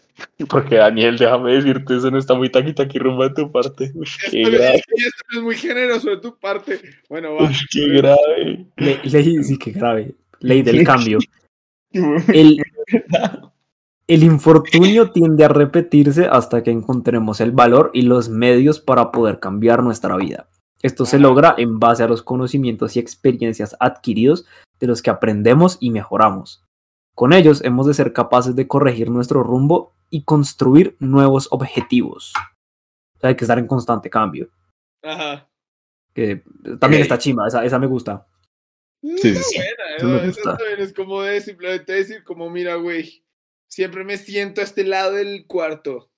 Porque Daniel, déjame decirte, eso no está muy taquita aquí rumba de tu parte. Uy, qué Esto, grave, es, esto es muy generoso de tu parte. Bueno, va. uy, qué grave. Le- ley, sí, que grave. Ley del cambio. El, el infortunio tiende a repetirse hasta que encontremos el valor y los medios para poder cambiar nuestra vida. Esto se logra en base a los conocimientos y experiencias adquiridos de los que aprendemos y mejoramos. Con ellos hemos de ser capaces de corregir nuestro rumbo y construir nuevos objetivos. O sea, hay que estar en constante cambio. Ajá. Que también está chima, esa, esa me gusta. Sí, Está sí, sí. buena, Eso también es como de simplemente decir, como, mira, güey, siempre me siento a este lado del cuarto.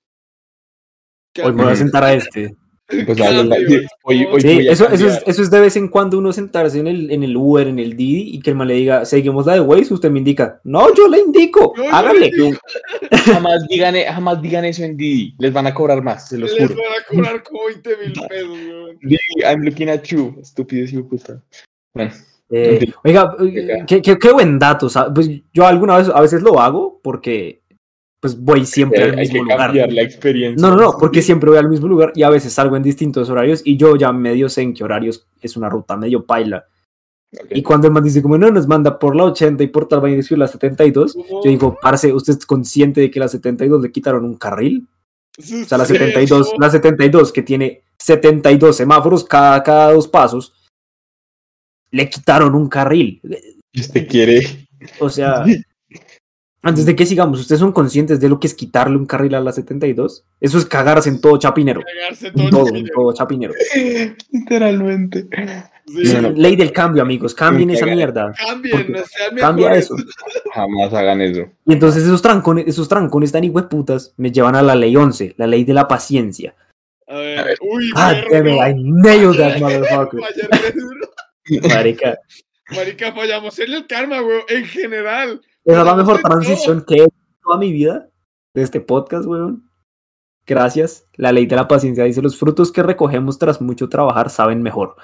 Hoy me voy a sentar a este. Pues, hoy- hoy Sí, eso, eso, es, cambiar. eso es de vez en cuando uno sentarse en el, en el Uber, en el Didi, y que el man le diga, seguimos la de Waze, usted me indica. No, yo le indico, No, hágale. le Jamás digan, e- jamás digan eso en Didi. Les van a cobrar más, se los Les juro. van a cobrar como 20 mil pesos. Didi, I'm looking at you. Estúpido, hijo puta. Bueno, Eh, oiga, eh, qué, qué- qué buen dato. sa- Pues yo alguna vez, a veces lo hago porque pues voy siempre al hay mismo que lugar. la experiencia. No, no, no, porque siempre voy al mismo lugar y a veces salgo en distintos horarios y yo ya medio sé en qué horarios es una ruta medio paila. Ok. Y cuando el man dice como no, nos manda por la 80 y por tal vaina la 72, Como- yo digo, parce, ¿usted es consciente de que la 72 le quitaron un carril? O sea, la Sí, 72, como- la 72 que tiene 72 semáforos cada, cada dos pasos, le quitaron un carril. Usted quiere. O sea, antes de que sigamos, ¿ustedes son conscientes de lo que es quitarle un carril a la 72? Eso es cagarse en todo chapinero. Cagarse En todo todo, el en todo chapinero. Literalmente. Sí. Ley del cambio, amigos. Cambien esa mierda. Cambien, no sean Cambia eso. Jamás hagan eso. Y entonces esos trancones, esos trancones tan hijueputas me llevan a la ley 11, la ley de la paciencia. A ver, uy, Ah, damn it, no. I nailed that motherfucker. Marica, Marica, fallamos en el karma, weón, en general. esa es la mejor todo. transición que he hecho en toda mi vida de este podcast, weón. Gracias. La ley de la paciencia dice, los frutos que recogemos tras mucho trabajar saben mejor.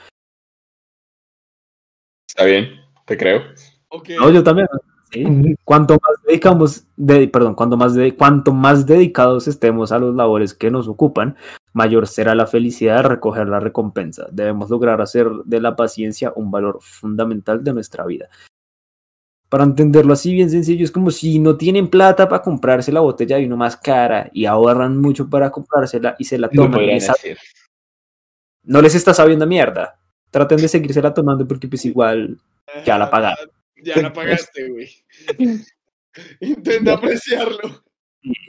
Está bien, te creo. Ok. No, yo también. Sí. Cuanto más dedicamos, de, perdón, cuanto más de, cuanto más dedicados estemos a los labores que nos ocupan, mayor será la felicidad de recoger la recompensa. Debemos lograr hacer de la paciencia un valor fundamental de nuestra vida. Para entenderlo así bien sencillo, es como si no tienen plata para comprarse la botella de vino más cara y ahorran mucho para comprársela y se la toman. hacer. no les está sabiendo mierda. Traten de seguírsela tomando porque pues igual ya la pagaron. Ya la pagaste, güey. Intenta apreciarlo.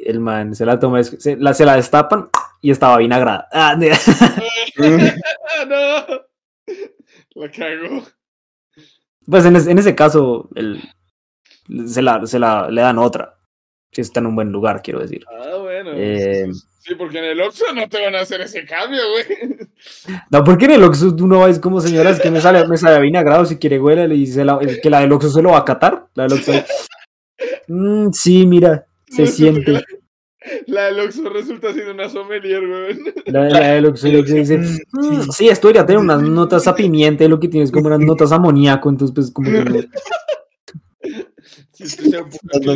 El man se la toma, se la, se la destapan y estaba vinagrada. Ah, no. La cago. pues en, es- en ese caso, el, se, la, se la le dan otra. Si está en un buen lugar, quiero decir. Ah, bueno. Eh, Sí, porque en el Oxxo no te van a hacer ese cambio, güey. no, porque en el Oxxo uno va es como señoras que me sale, me sale vinagrado, si quiere huele y se la, que la del Oxxo se lo va a catar. La del Oxxo. Mm, sí, mira, se que siente. La, la del Oxxo resulta siendo una sommelier, güey. La, la del Oxxo que dice, "Mm, sí, esto debería tener unas notas a pimienta y lo que tienes como unas notas a amoníaco, entonces pues como que no. Si usted sea un poco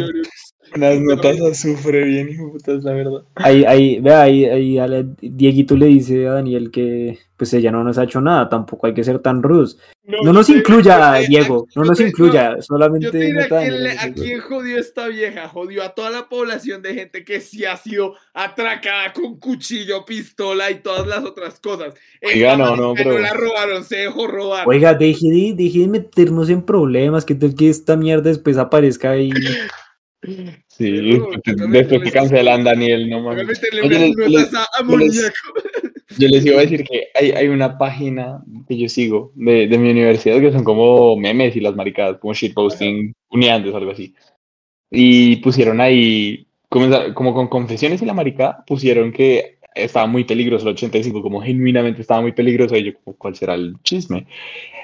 No, no. Unas notas azufre bien, hijo de puta, es la verdad. Ahí, ahí, vea, ahí, ahí a la- Dieguito le dice a Daniel que pues ella no nos ha hecho nada, tampoco hay que ser tan rudos. No nos incluya, te- Diego, no nos te- incluya, Yo te solamente diré a quién, Daniel, le- no a sé, quién jodió esta vieja. Jodió a toda la población de gente que sí ha sido atracada con cuchillo, pistola y todas las otras cosas. Oiga, Esta no, no, pero- la robaron, se dejó robar. Oiga, deje de, deje de meternos en problemas, que esta mierda después aparezca ahí. Sí, después les- que cancelan Daniel, no mames. Oye. Yo les iba a decir que hay, hay una página que yo sigo de, de mi universidad que son como memes y las maricadas, como shitposting uniantes o algo así. y pusieron ahí, comenza- como con confesiones y la maricada, pusieron que estaba muy peligroso el 85, como genuinamente estaba muy peligroso. Y yo, como, ¿cuál será el chisme?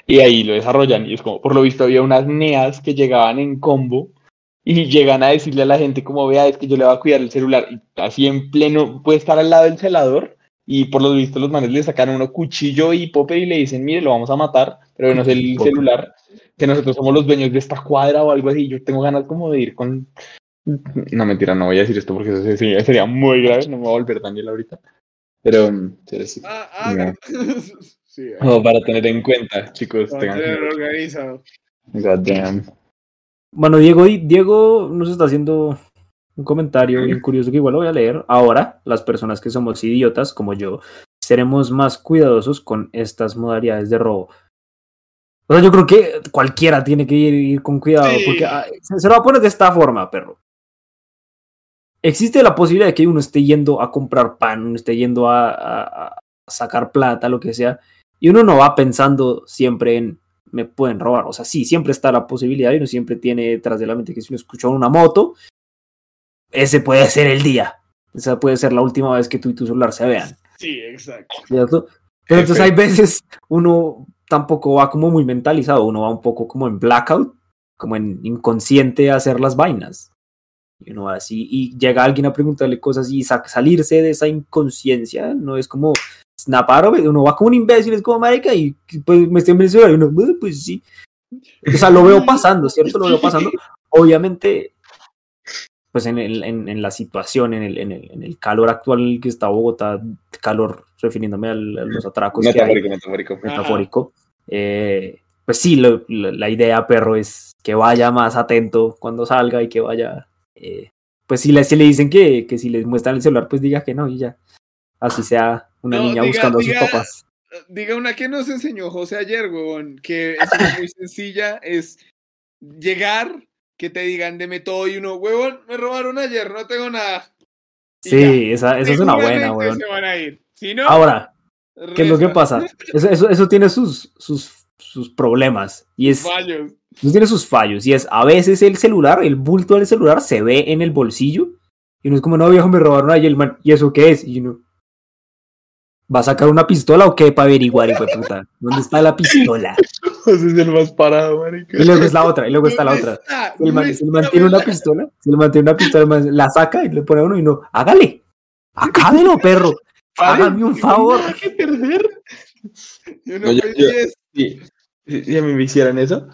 Y ahí lo desarrollan. Y es como, por lo visto, había unas neas que llegaban en combo y llegan a decirle a la gente, como vea, es que yo le voy a cuidar el celular. Y así en pleno, puede estar al lado del celador. Y por lo visto, los manes le sacan uno cuchillo y popper y le dicen, mire, lo vamos a matar, pero no es el Popper. celular, que nosotros somos los dueños de esta cuadra o algo así. Yo tengo ganas como de ir con. No, mentira, no voy a decir esto porque eso sería, sería muy grave. No me voy a volver Daniel ahorita. Pero, sí. Ah, ah, No. sí, Como para tener en cuenta, chicos. tengan organizado. God damn. Bueno, Diego, Diego nos está haciendo un comentario bien curioso que igual lo voy a leer. Ahora, las personas que somos idiotas, como yo, seremos más cuidadosos con estas modalidades de robo. O sea, yo creo que cualquiera tiene que ir, ir con cuidado, Sí. porque ah, se, se lo va a poner de esta forma, perro. Existe la posibilidad de que uno esté yendo a comprar pan, uno esté yendo a, a- a sacar plata, lo que sea, y uno no va pensando siempre en me pueden robar. O sea, sí, siempre está la posibilidad y uno siempre tiene detrás de la mente que si uno escucha una moto, ese puede ser el día. Esa puede ser la última vez que tú y tu celular se vean. Sí, exacto. ¿cierto? Pero entonces hay veces uno tampoco va como muy mentalizado, uno va un poco como en blackout, como en inconsciente a hacer las vainas. Y uno va así, y llega alguien a preguntarle cosas y sa- salirse de esa inconsciencia, no es como snapar, uno va como un imbécil, es como marica, y pues me estoy en Venezuela, y uno, "Bueno, pues sí. O sea, lo veo pasando, ¿cierto? Lo veo pasando. Obviamente, pues en, el- en, en la situación, en el, en, el, en el calor actual en el que está Bogotá, calor refiriéndome al- a los atracos que hay, Metafórico, metafórico. metafórico, eh, pues sí, lo- la, la idea, perro, es que vaya más atento cuando salga y que vaya, eh, pues si le, si le dicen que, que si les muestran el celular, pues diga que no y ya. Así sea una No, niña diga- buscando a sus papás. Diga una que nos enseñó José ayer, huevón, que es muy sencilla, es llegar, que te digan deme todo y uno, huevón, me robaron ayer, no tengo nada. Y Sí, esa, esa es una buena, Seguramente weón. se van a ir. Si no, Ahora, ¿qué es lo que pasa? Eso, eso, eso tiene sus, sus, sus problemas y es, Fallos. Eso tiene sus fallos y es a veces el celular, el bulto del celular se ve en el bolsillo y uno es como, no viejo, me robaron el man, ¿y eso qué es? Y uno, ¿va a sacar una pistola o qué para averiguar, hijo de puta? ¿Dónde está la pistola? Ese es el más parado, marica. Y luego es la otra, y luego está la ¿Dónde otra. Si el man, ¿Dónde si el man está, tiene una pistola, si el man tiene una pistola, la saca y le pone a uno y no, hágale, acábelo, perro, hágame un favor. Nada que perder. Yo no, No, yo- pedí yo- eso. Si, si- si a mí me hicieran eso,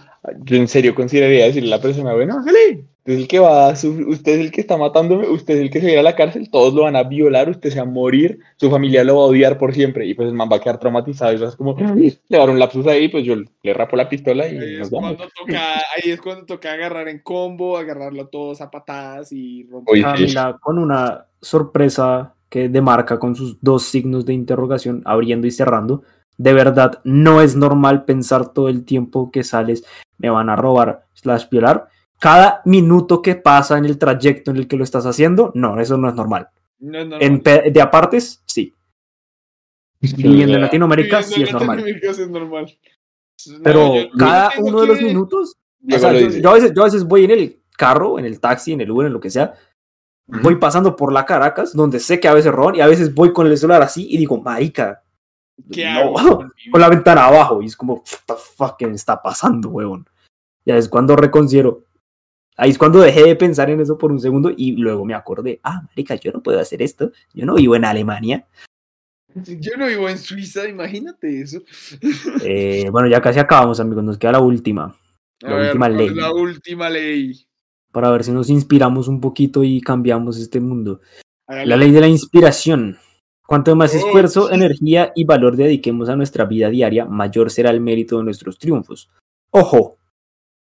yo en serio consideraría decirle a la persona, bueno, hágale. Usted es el que va a usted es el que está matándome, usted es el que se va a ir a la cárcel, todos lo van a violar, usted se va a morir, su familia lo va a odiar por siempre, y pues el man va a quedar traumatizado, y eso es como, le va a dar un lapsus ahí, pues yo le rapo la pistola y Ahí nos es, vamos. cuando toca, ahí es cuando toca agarrar en combo, agarrarlo a todos a patadas y romper. Camila con una sorpresa que demarca con sus dos signos de interrogación abriendo y cerrando. De verdad, no es normal pensar todo el tiempo que sales, me van a robar, slash violar. Cada minuto que pasa en el trayecto en el que lo estás haciendo, no, eso no es normal. No es normal. En de apartes, sí. Viviendo en Latinoamérica, sí es normal. Es normal. No, Pero yo cada uno de los minutos O sea, yo, a veces, yo a veces voy en el carro, en el taxi, en el Uber, en lo que sea, voy pasando por la Caracas, donde sé que a veces roban, y a veces voy con el celular así y digo, marica, ¿Qué no, hago con la ventana abajo, y es como, what the fuck, ¿qué me está pasando, huevón? Ya es cuando reconsidero. Ahí es cuando dejé de pensar en eso por un segundo y luego me acordé, ah, marica, yo no puedo hacer esto, yo no vivo en Alemania. Yo no vivo en Suiza, imagínate eso. Eh, bueno, ya casi acabamos, amigos, nos queda la última, La última ¿cuál es ley. La última ley. para ver si nos inspiramos un poquito y cambiamos este mundo. Hágale. La ley de la inspiración. Cuanto más Oh, esfuerzo, sí. energía y valor dediquemos a nuestra vida diaria, mayor será el mérito de nuestros triunfos. Ojo,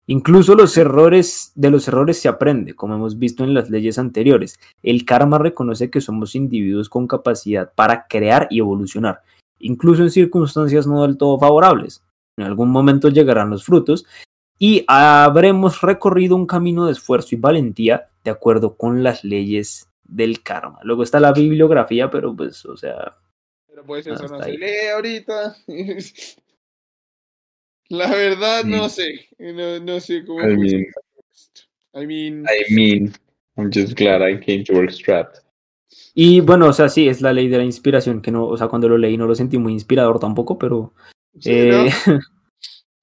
incluso los errores de los errores se aprende, como hemos visto en las leyes anteriores. El karma reconoce que somos individuos con capacidad para crear y evolucionar, incluso en circunstancias no del todo favorables. En algún momento llegarán los frutos y habremos recorrido un camino de esfuerzo y valentía de acuerdo con las leyes del karma. Luego está la bibliografía, pero pues, o sea, Pero pues eso no ahí. se lee ahorita. La verdad, no sé. No, no sé cómo I mean. I mean, I mean, I'm just glad I came to work strapped. Y bueno, o sea, sí, es la ley de la inspiración, que no, o sea, cuando lo leí no lo sentí muy inspirador tampoco, pero sí, ¿no? eh,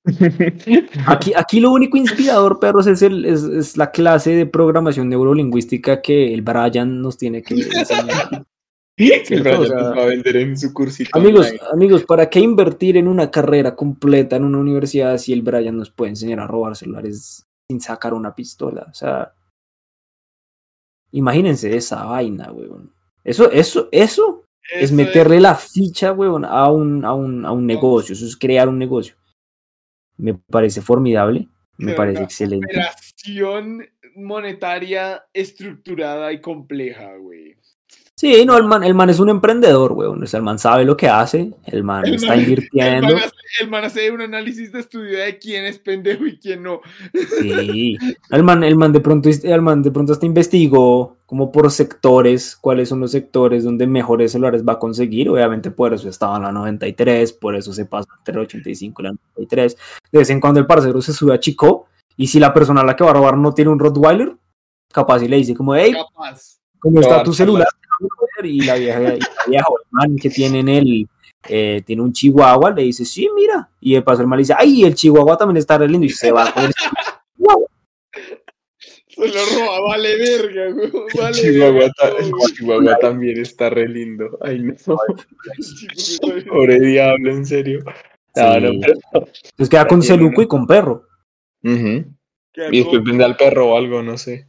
aquí, aquí lo único inspirador, perros, es, el, es, es la clase de programación neurolingüística que el Brian nos tiene que enseñar. El Cierto, Brian o sea, nos va a vender en su cursito. Amigos, online. amigos, ¿para qué invertir en una carrera completa en una universidad si el Brian nos puede enseñar a robar celulares sin sacar una pistola? O sea, imagínense esa vaina, weón. Eso, eso, eso es meterle la ficha, weón, a un, a un, a un negocio. Eso es crear un negocio. Me parece formidable, me parece una excelente. operación monetaria estructurada y compleja, güey. Sí, no, el man, el man es un emprendedor, weón. O sea, el man sabe lo que hace, el man El está man- invirtiendo. El man, hace, el man hace un análisis de estudio de quién es pendejo y quién no. Sí, el man, el man de pronto, el man de pronto hasta investigó como por sectores, cuáles son los sectores donde mejores celulares va a conseguir. Obviamente por eso estaba en la 93, por eso se pasa entre la 85 y la 93. De vez en cuando el parcero se sube a Chico y si la persona a la que va a robar no tiene un Rottweiler, capaz y le dice como, hey, Capaz. ¿Cómo está tu celular? Y la vieja, y la vieja o el man que tiene en el, eh, tiene un chihuahua, le dice, sí, mira. Y de paso el man le dice, ay, el chihuahua también está re lindo y se va con el chihuahua. Se lo roba, vale verga, güey. El Vale Chihuahua, verga, ta- el. Chihuahua también está re lindo. Ay, no. Sí. Pobre diablo, en serio. No, no, Sí. pero- Entonces queda con celuco y con perro. Y después vende al perro o algo, no sé.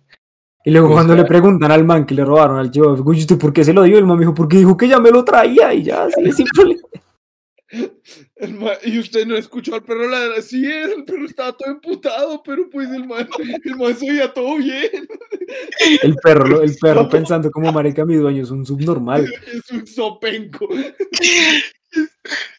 Y luego cuando le preguntan al man que le robaron al "Uy, ¿usted por qué se lo dio? El man dijo, porque dijo que ya me lo traía y ya, así simple. El ma- y usted no escuchó al perro ladrar. Sí, es, el perro estaba todo emputado, pero pues el man, el man se oía todo bien. El perro, el perro pensando como marica, mi dueño es un subnormal. Es un sopenco.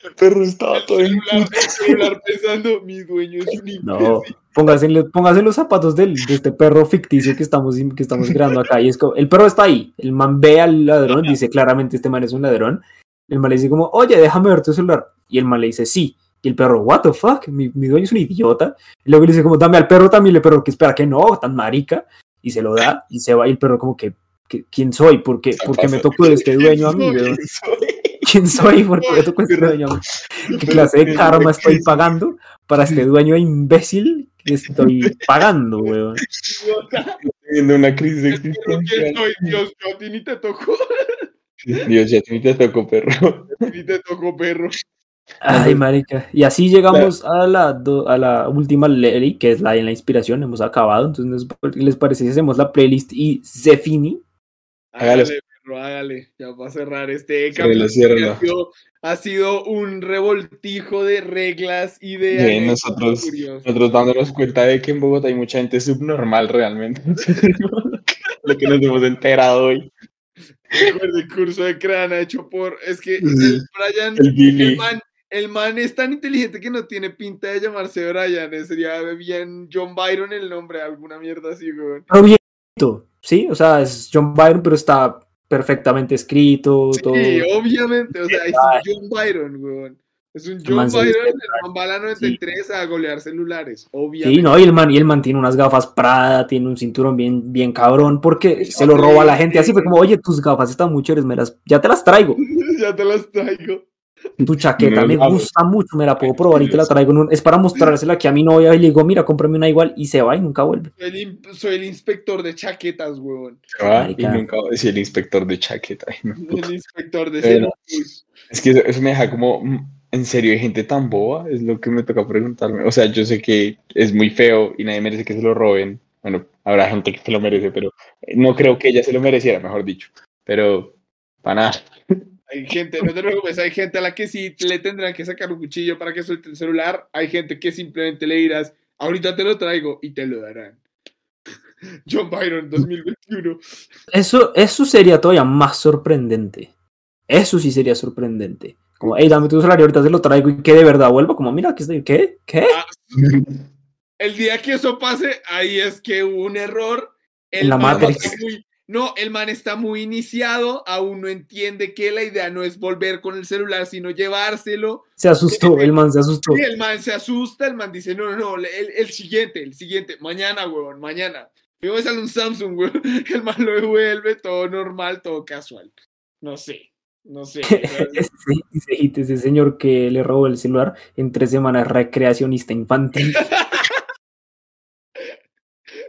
El perro estaba todo El en celular, el celular pensando, mi dueño es un imbécil. No, póngase, póngase los zapatos del, de este perro ficticio que estamos, que estamos creando acá. Y es como, el perro está ahí, el man ve al ladrón, dice claramente este man es un ladrón. El man le dice como, oye, déjame ver tu celular. Y el man le dice, sí. Y el perro, what the fuck, mi, mi dueño es un idiota. Y luego le dice como, dame al perro también. Y el perro, que espera que no, tan marica. Y se lo da y se va. Y el perro como que, que, ¿quién soy? ¿Por qué, por qué me tocó este dueño a mí? ¿Quién soy? ¿Por qué me tocó este dueño a mí? ¿Qué clase de karma estoy pagando para este dueño imbécil que estoy pagando, weón? Viendo una crisis ¿quién existencial. soy? Dios, yo a ti ni te tocó. Dios, ya a ti te tocó, perro. Ni te tocó, perro. Ay, marica. Y así llegamos a la, do- a la última ley, que es la de la inspiración. Hemos acabado. Entonces, ¿les- ¿les parece si hacemos la playlist y se fini? Hágale. Hágale, perro, hágale. Ya va a cerrar este capítulo. Ha sido, ha sido un revoltijo de reglas y de. Bien, nosotros, nosotros dándonos cuenta de que en Bogotá hay mucha gente subnormal realmente. Lo que nos hemos enterado hoy. Recuerde el curso de crana hecho por. Es que el Brian. El man, el man es tan inteligente que no tiene pinta de llamarse Brian. eh, Sería bien John Byron el nombre, alguna mierda así, escrito, ¿sí? O sea, es John Byron, pero está perfectamente escrito, todo. Sí, obviamente. O sea, es John Byron, weón. Es un Byron, respeta. el man va a la 93 a golear celulares, obviamente. Sí, no, y el man, y el man tiene unas gafas Prada, tiene un cinturón bien, bien cabrón, porque Sí, se lo roba a la sí, gente así, fue como, oye, tus gafas están muy chéveres, me las, ya te las traigo. ya te las traigo. Tu chaqueta No, me gusta mucho, me la puedo probar y te la traigo. en un- es para mostrársela aquí a mi novia y le digo, mira, cómprame una igual y se va y nunca vuelve. Soy el, in- soy el inspector de chaquetas, weón. Se va y nunca va a decir el inspector de chaqueta. Ay. El inspector de Pero-. Es que eso, eso me deja como, ¿en serio hay gente tan boba? Es lo que me toca preguntarme. O sea, yo sé que es muy feo y nadie merece que se lo roben. Bueno, habrá gente que se lo merece, pero no creo que ella se lo mereciera, mejor dicho. Pero, para nada. Hay gente, no te preocupes, hay gente a la que sí le tendrán que sacar un cuchillo para que suelte el celular. Hay gente que simplemente le dirás, ahorita te lo traigo y te lo darán. John Byron 2021. Eso, eso sería todavía más sorprendente. Eso sí sería sorprendente. Como, hey, dame tu salario, ahorita te lo traigo y que de verdad vuelva. Como, mira, que estoy, ¿qué? ¿Qué? Ah, el día que eso pase, ahí es que hubo un error. El La man Matrix. está muy- no, el man está muy iniciado, aún no entiende que la idea no es volver con el celular, sino llevárselo. Se asustó, el man se asustó. Y el man se asusta, el man dice, no, no, no, el, el siguiente, el siguiente, mañana, huevón, mañana. Me sale un Samsung, güey. El man lo devuelve, todo normal, todo casual. No sé, no sé. ese, ese, ese señor que le robó el celular en tres semanas recreacionista infantil.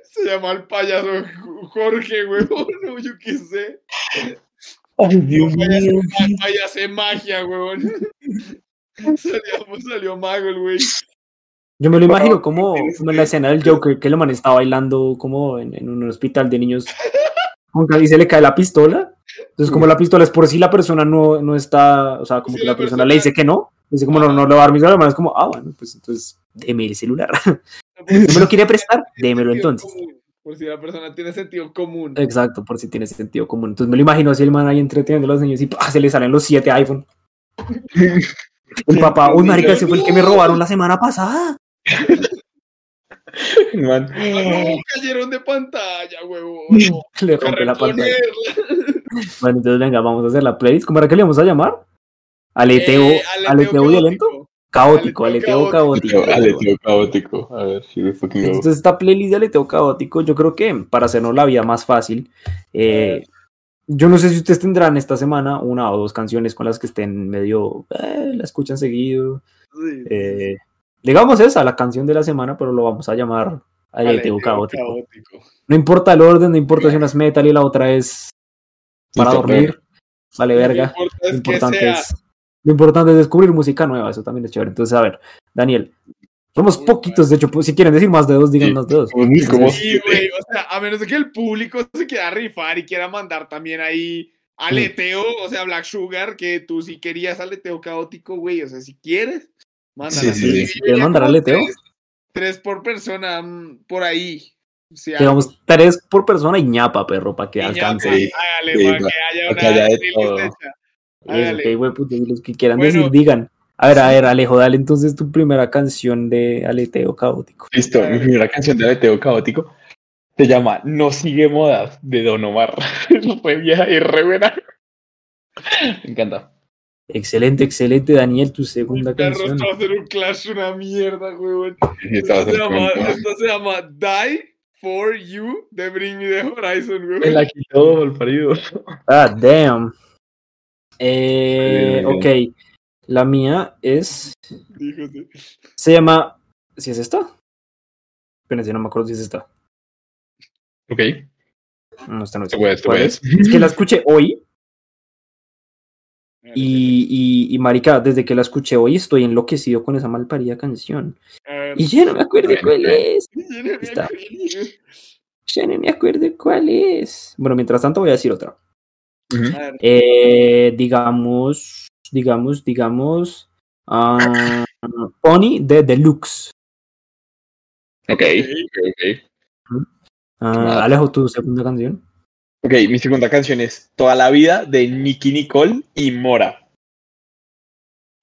Se llama el payaso Jorge, güey. No, yo qué sé. Ay, Dios mío. El payaso de magia, güey. Salió, salió mago el güey. Yo me lo imagino como, como en la escena del Joker, que el man está bailando como en, en un hospital de niños, que ahí se le cae la pistola. Entonces, como la pistola es por si la persona no, no está, o sea, como Sí, que la la persona persona- le dice que no, dice como no, no le va a dar mi celular, es como, ah, bueno, pues entonces, deme el celular. ¿No me lo quiere prestar? Démelo entonces. común, Por si la persona tiene sentido común. Exacto, por si tiene sentido común. Entonces me lo imagino así el man ahí entreteniendo a los niños y ¡pah! se le salen los siete iPhone. El papá, uy, marica, ese fue el que me robaron la semana pasada. Man. No, cayeron de pantalla, huevón. No. Le rompe la pantalla. Bueno, entonces venga, vamos a hacer la playlist. ¿Cómo era que le vamos a llamar? Aleteo, Eh, aleteo violento. Caótico, aleteo Aleteo caótico. Aleteo, aleteo caótico. A ver, fucking go. Entonces esta playlist de aleteo caótico, yo creo que para hacernos la vida más fácil, eh, yo no sé si ustedes tendrán esta semana una o dos canciones con las que estén medio, eh, la escuchan seguido. Sí. Eh, digamos esa, la canción de la semana, pero lo vamos a llamar aleteo Aleteo caótico. caótico. No importa el orden, no importa si una es metal y la otra es para dormir. Vale, verga. Lo importante Lo es que importante sea. es, lo importante es descubrir música nueva, eso también es chévere. Entonces, a ver, Daniel, somos Muy poquitos, de hecho, pues, si quieren decir más de dos, digan Sí. más de dos. Entonces, Sí, güey, o sea, a menos de que el público se quiera rifar y quiera mandar también ahí aleteo, o sea, Black Sugar, que tú si querías aleteo caótico, güey, o sea, si quieres, mándala. Sí, sí, sí. Tres, tres por persona, mm, por ahí. Si Digamos, tres por persona y ñapa, perro, para que. Y alcance. pues, Sí, hágale, sí, para pa- que haya para una que haya Hágale. puto, y los que quieran Bueno. decir, digan. A ver, a ver, Alejo, dale entonces tu primera canción de aleteo caótico. Listo, mi primera canción de aleteo caótico se llama No sigue modas de Don Omar. Fue vieja y re buena. Me encanta. Excelente, excelente, Daniel, tu segunda Perro, canción. esto va a ser un clash, una mierda, estaba Esto se, llama, bastante buena. esto se llama Die for You de Bring Me the Horizon, güey. Me la quitó el parido. Ah, damn. Eh, ok, la mía es Díjose. Se llama. ¿Si es esta? Espérense, no me acuerdo si es esta. Ok, No, esta no es. Esto puede, esto ¿Cuál puede. es? Es que la escuché hoy y, y, y, marica, desde que la escuché hoy estoy enloquecido con esa malparida canción. Ver. Y ya no me acuerdo cuál es. Yo no me Está. acuerdo. Ya no me acuerdo cuál es. Bueno, mientras tanto voy a decir otra. Eh, digamos, digamos, digamos. ah, Pony de Deluxe. ok, ok, ok. Ah, Ah. Alejo, tu segunda canción. Ok, mi segunda canción es Toda la vida de Nicky Nicole y Mora.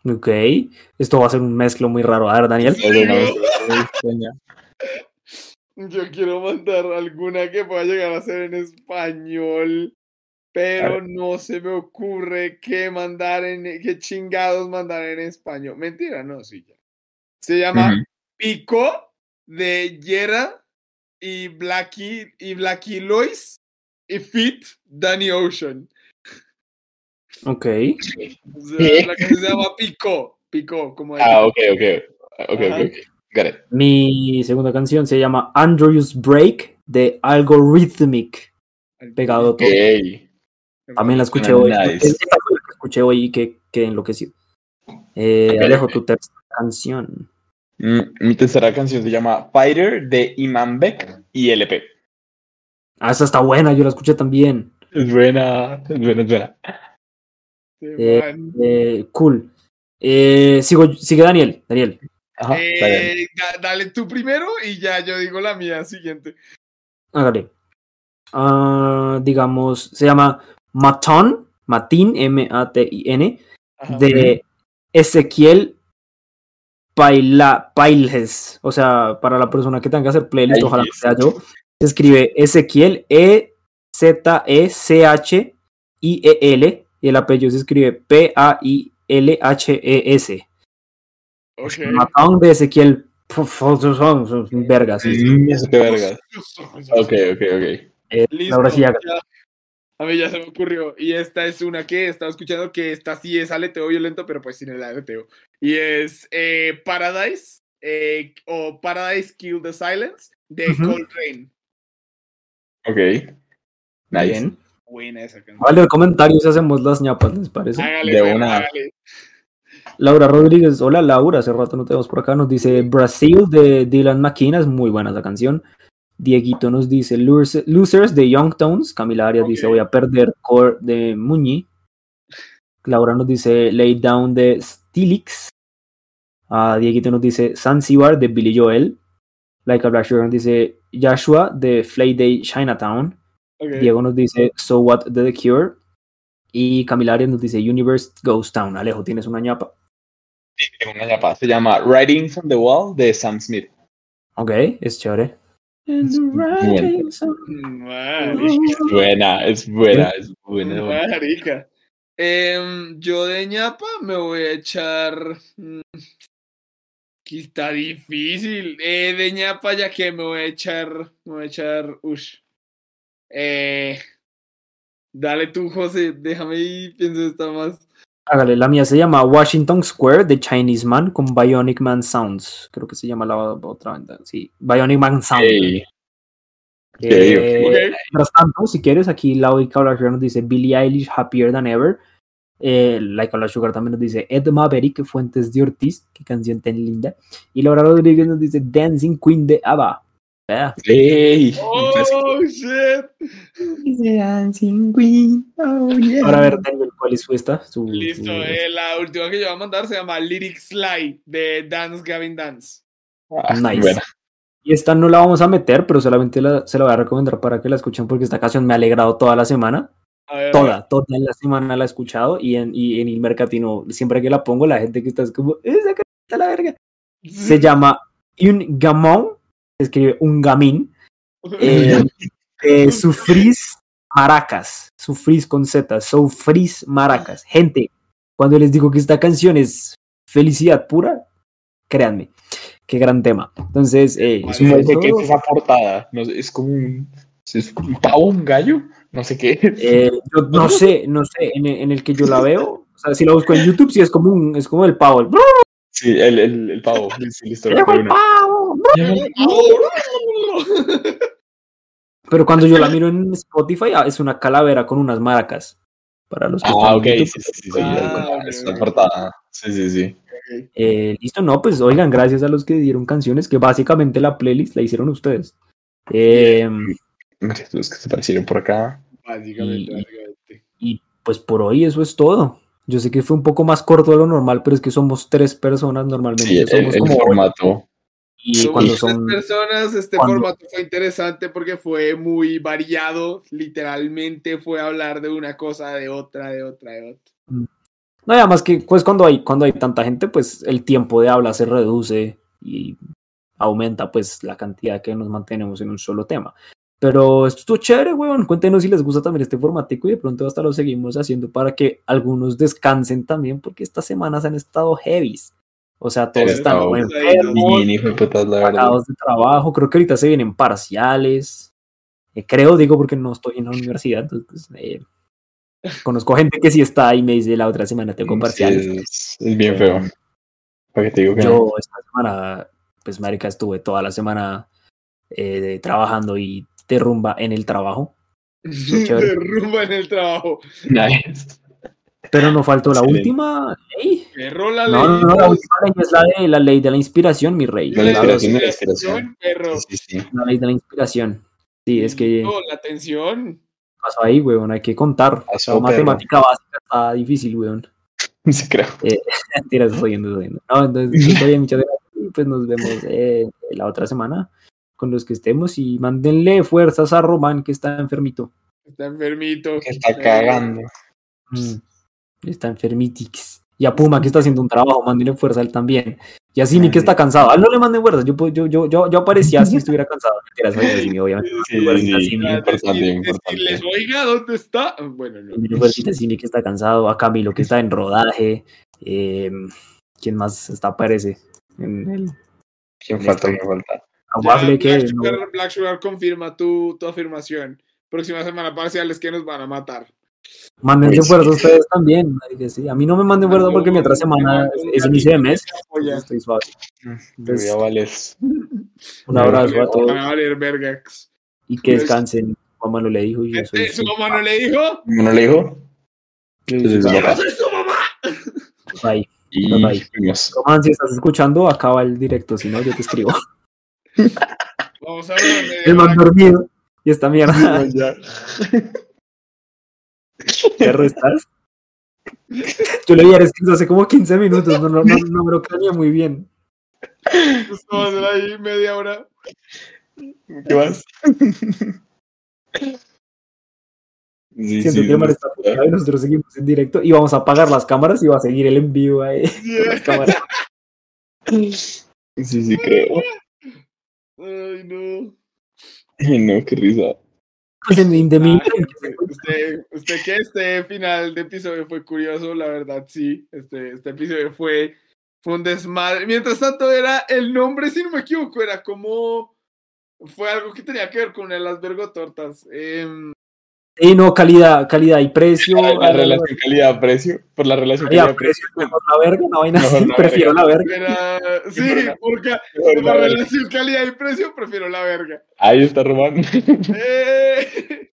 Ok. Esto va a ser un mezclo muy raro. A ver, Daniel. Yo quiero mandar alguna que pueda llegar a ser en español, pero no se me ocurre qué mandar en qué chingados mandar en español. Mentira, no, sí ya. Se llama. Pico de Yera y Blackie y Blackie Lois y Fit Danny Ocean. Ok. O sea, la canción se llama Pico, Pico, como de Ah, ok, ok. Ok, ok, ok. Got it. Mi segunda canción se llama Andrews Break de Algorithmic. Pegado todo. Ok. También la escuché hoy. nice. Esta fue la que escuché hoy y que quedé enloquecido. Eh, Ok, Alejo, tu tercera canción. Mm, Mi tercera canción se llama Fighter de Imam Beck y LP. Ah, esa está buena, yo la escuché también. Es buena, es buena, es buena. Eh. Eh, cool. Eh, sigo, sigue Daniel. Daniel. Ajá. Eh, da- dale tú primero y ya yo digo la mía siguiente. Hágale. Ah, digamos, se llama Maton, Matin, M-A-T-I-N, de Ezequiel Paila, Pailhes. O sea, para la persona que tenga que hacer playlist, ojalá que sea yo. Se escribe Ezequiel E E-Z-E-C-H-I-E-L y el apellido se escribe P-A-I-L-H-E-S. Matón de Ezequiel son, vergas. vergas. Ok, ok, ok. Eh, Listo, ahora sí, ya. A mí ya se me ocurrió. Y esta es una que estaba escuchando que esta sí es aleteo violento, pero pues sin el aleteo. Y es eh, Paradise eh, o Paradise Kill the Silence de Ujú. Coltrane. Ok. Nice. Bien. Buena esa canción. Vale, comentarios hacemos las ñapas, ¿les parece? Hágale, De una. hágale. Laura Rodríguez, hola Laura, hace rato no te vemos por acá, nos dice Brasil de Dylan McKenna, es muy buena esa canción. Dieguito nos dice Losers de Young Tones, Camila Arias dice voy a perder Core de Muñi. Laura nos dice Lay Down de Stilix. Ah, Dieguito nos dice Zanzibar de Billy Joel. Like a Black Sugar nos dice Joshua de Flay Day Chinatown. Diego nos dice So What de The Cure. Y Camila Arias nos dice Universe Ghost Town. Alejo, ¿tienes una ñapa? Sí, tengo una ñapa. Se llama Writings on the Wall de Sam Smith. Ok, es chévere. Es buena, es buena, es buena. Marica. Em, yo de ñapa me voy a echar. Que está difícil. Eh, de ñapa, ya que me voy a echar. Me voy a echar. Ush. Eh, dale tú, José. Déjame y pienso esta más. Hágale, la mía se llama Washington Square de Chinese Man con Bionic Man Sounds. Creo que se llama la otra banda. Sí, Bionic Man Sound. Ey, Eh, ok. Mientras tanto, si quieres, aquí Laura Sugar nos dice Billie Eilish Happier Than Ever. Eh, like Black Sugar también nos dice Ed Maverick Fuentes de Ortiz. Qué canción tan linda. Y Laura Rodríguez nos dice Dancing Queen de ABBA. Vea. ey. Oh, shit. Ahora a ver, Daniel, ¿cuál es su esta? Su- Listo. su- eh, la última que yo voy a mandar se llama Lyric Slide de Dance Gavin Dance. Ah, Nice. buena. Y esta no la vamos a meter, pero solamente la- se la voy a recomendar para que la escuchen porque esta canción me ha alegrado toda la semana. Ver, Toda, toda la semana la he escuchado y en, y en el mercatino, siempre que la pongo, la gente que está es como, esa canción está la verga. Se llama Un Gamón, se escribe Un Gamín, eh, eh, Sufrís Maracas, Sufrís con Z, Sufrís Maracas. Gente, cuando les digo que esta canción es felicidad pura, créanme, qué gran tema. Entonces, eh, No fue sé qué es esa portada. No es como un. ¿Es un pavo, un gallo? No sé qué. Eh, yo no sé, no sé, en el, en el que yo la veo, o sea, si la busco en YouTube, sí es como un, es como el pavo, el, Sí, el, el, el pavo. Sí, listo. Pero cuando yo la miro en Spotify, ah, es una calavera con unas maracas. Para los que Ah, están ok, sí, sí, sí, sí, Ah, ok. portada. Sí, sí, sí. Eh, listo, no, pues oigan, gracias a los que dieron canciones, que básicamente la playlist la hicieron ustedes. Eh, Los que se aparecieron por acá. Básicamente, Y- básicamente. y pues por hoy eso es todo. Yo sé que fue un poco más corto de lo normal, pero es que somos tres personas normalmente. Sí, el, somos el como formato. y Somos cuando tres son personas, este cuando- formato fue interesante porque fue muy variado. Literalmente fue hablar de una cosa, de otra, de otra, de otra. No, y además que pues cuando hay, cuando hay tanta gente, pues el tiempo de habla se reduce y aumenta pues la cantidad que nos mantenemos en un solo tema. Pero esto estuvo chévere, weón. Cuéntenos si les gusta también este formatico y de pronto hasta lo seguimos haciendo para que algunos descansen también, porque estas semanas han estado heavies. O sea, todos Sí, están estado o bien enfermos, Bien, de trabajo. Creo que ahorita se vienen parciales. Eh, creo, digo, porque no estoy en la universidad. Entonces, pues, eh, conozco gente que sí está y me dice la otra semana tengo Sí, parciales. es, es bien feo. ¿Para qué te digo que no? Yo esta semana, pues marica, estuve toda la semana eh, trabajando y derrumba en el trabajo. chévere. Derrumba en el trabajo. Nice. Pero no faltó la Excelente. última ley. Perro la No, no, ley. no, la última ley es la de la ley de la inspiración, mi rey. La La, inspiración. de la inspiración. perro. Sí, sí, sí. la ley de la inspiración. Sí, es que No, la tensión. pasó ahí, weón, hay que contar. Pasó, La matemática básica está difícil, weón. Sí, creo. Mentiras, jodiendo, jodiendo. No, entonces, muchas gracias. Pues nos vemos eh, la otra semana con los que estemos y mándenle fuerzas a Román que está enfermito. Está enfermito. Que está cagando. Mm, Está enfermitix. Y a Puma que está haciendo un trabajo, mándenle fuerza a él también. Y a Simi que está cansado. A él no le manden fuerza. Yo, yo, yo, yo, yo aparecía si estuviera cansado. Simi, obviamente. Sí, Simi. importante, oiga, ¿dónde está? Bueno, no. A Simi que está cansado. A Camilo que está en rodaje. Eh, ¿Quién más está? Aparece en el ¿Quién falta? ¿Quién falta? A Waffle Ya, que Black, no- Sugar, Black Sugar confirma tu, tu afirmación. Próxima semana parciales que nos van a matar. mándense Pues fuerza sí. ustedes también. sí. A mí no me manden fuerza porque mi otra semana es inicio de mes. Oye, Estoy suave. Vales. Un abrazo a todos van a valer vergax. y que descansen. Mamá no le dijo y yo soy ¿Su mamá no le dijo? ¿No le dijo? soy su sí. ¡Yo soy su mamá! Bye. Y Bye. Román, si estás escuchando, acaba el directo, si no, yo te escribo. Vamos a ver. El hora. dormido. Y esta mierda, Ya. perro, ¿estás? Yo le vi a escrito hace como 15 minutos, no, no, no, no me lo craneé muy bien. Vamos a hacer ahí media hora. ¿Qué más? Sí, Siento sí, que sí. está apagado y nosotros seguimos en directo y vamos a apagar las cámaras y va a seguir el envío ahí. con las cámaras. Sí, sí, creo. Ay, no. Ay, no, qué risa. Pues Ay, Usted, usted que este final de episodio fue curioso, la verdad, sí. Este, este episodio fue, fue un desmadre. Mientras tanto, era el nombre, si no me equivoco, era como. Fue algo que tenía que ver con el Asbergo Tortas. Sí, no, calidad, calidad y precio. La, la relación calidad-precio. Por la relación calidad, calidad-precio. precio, mejor la verga, una vaina así, la prefiero la verga. era, sí, porque por la relación calidad y precio, prefiero la verga. Ahí está Román. Eh,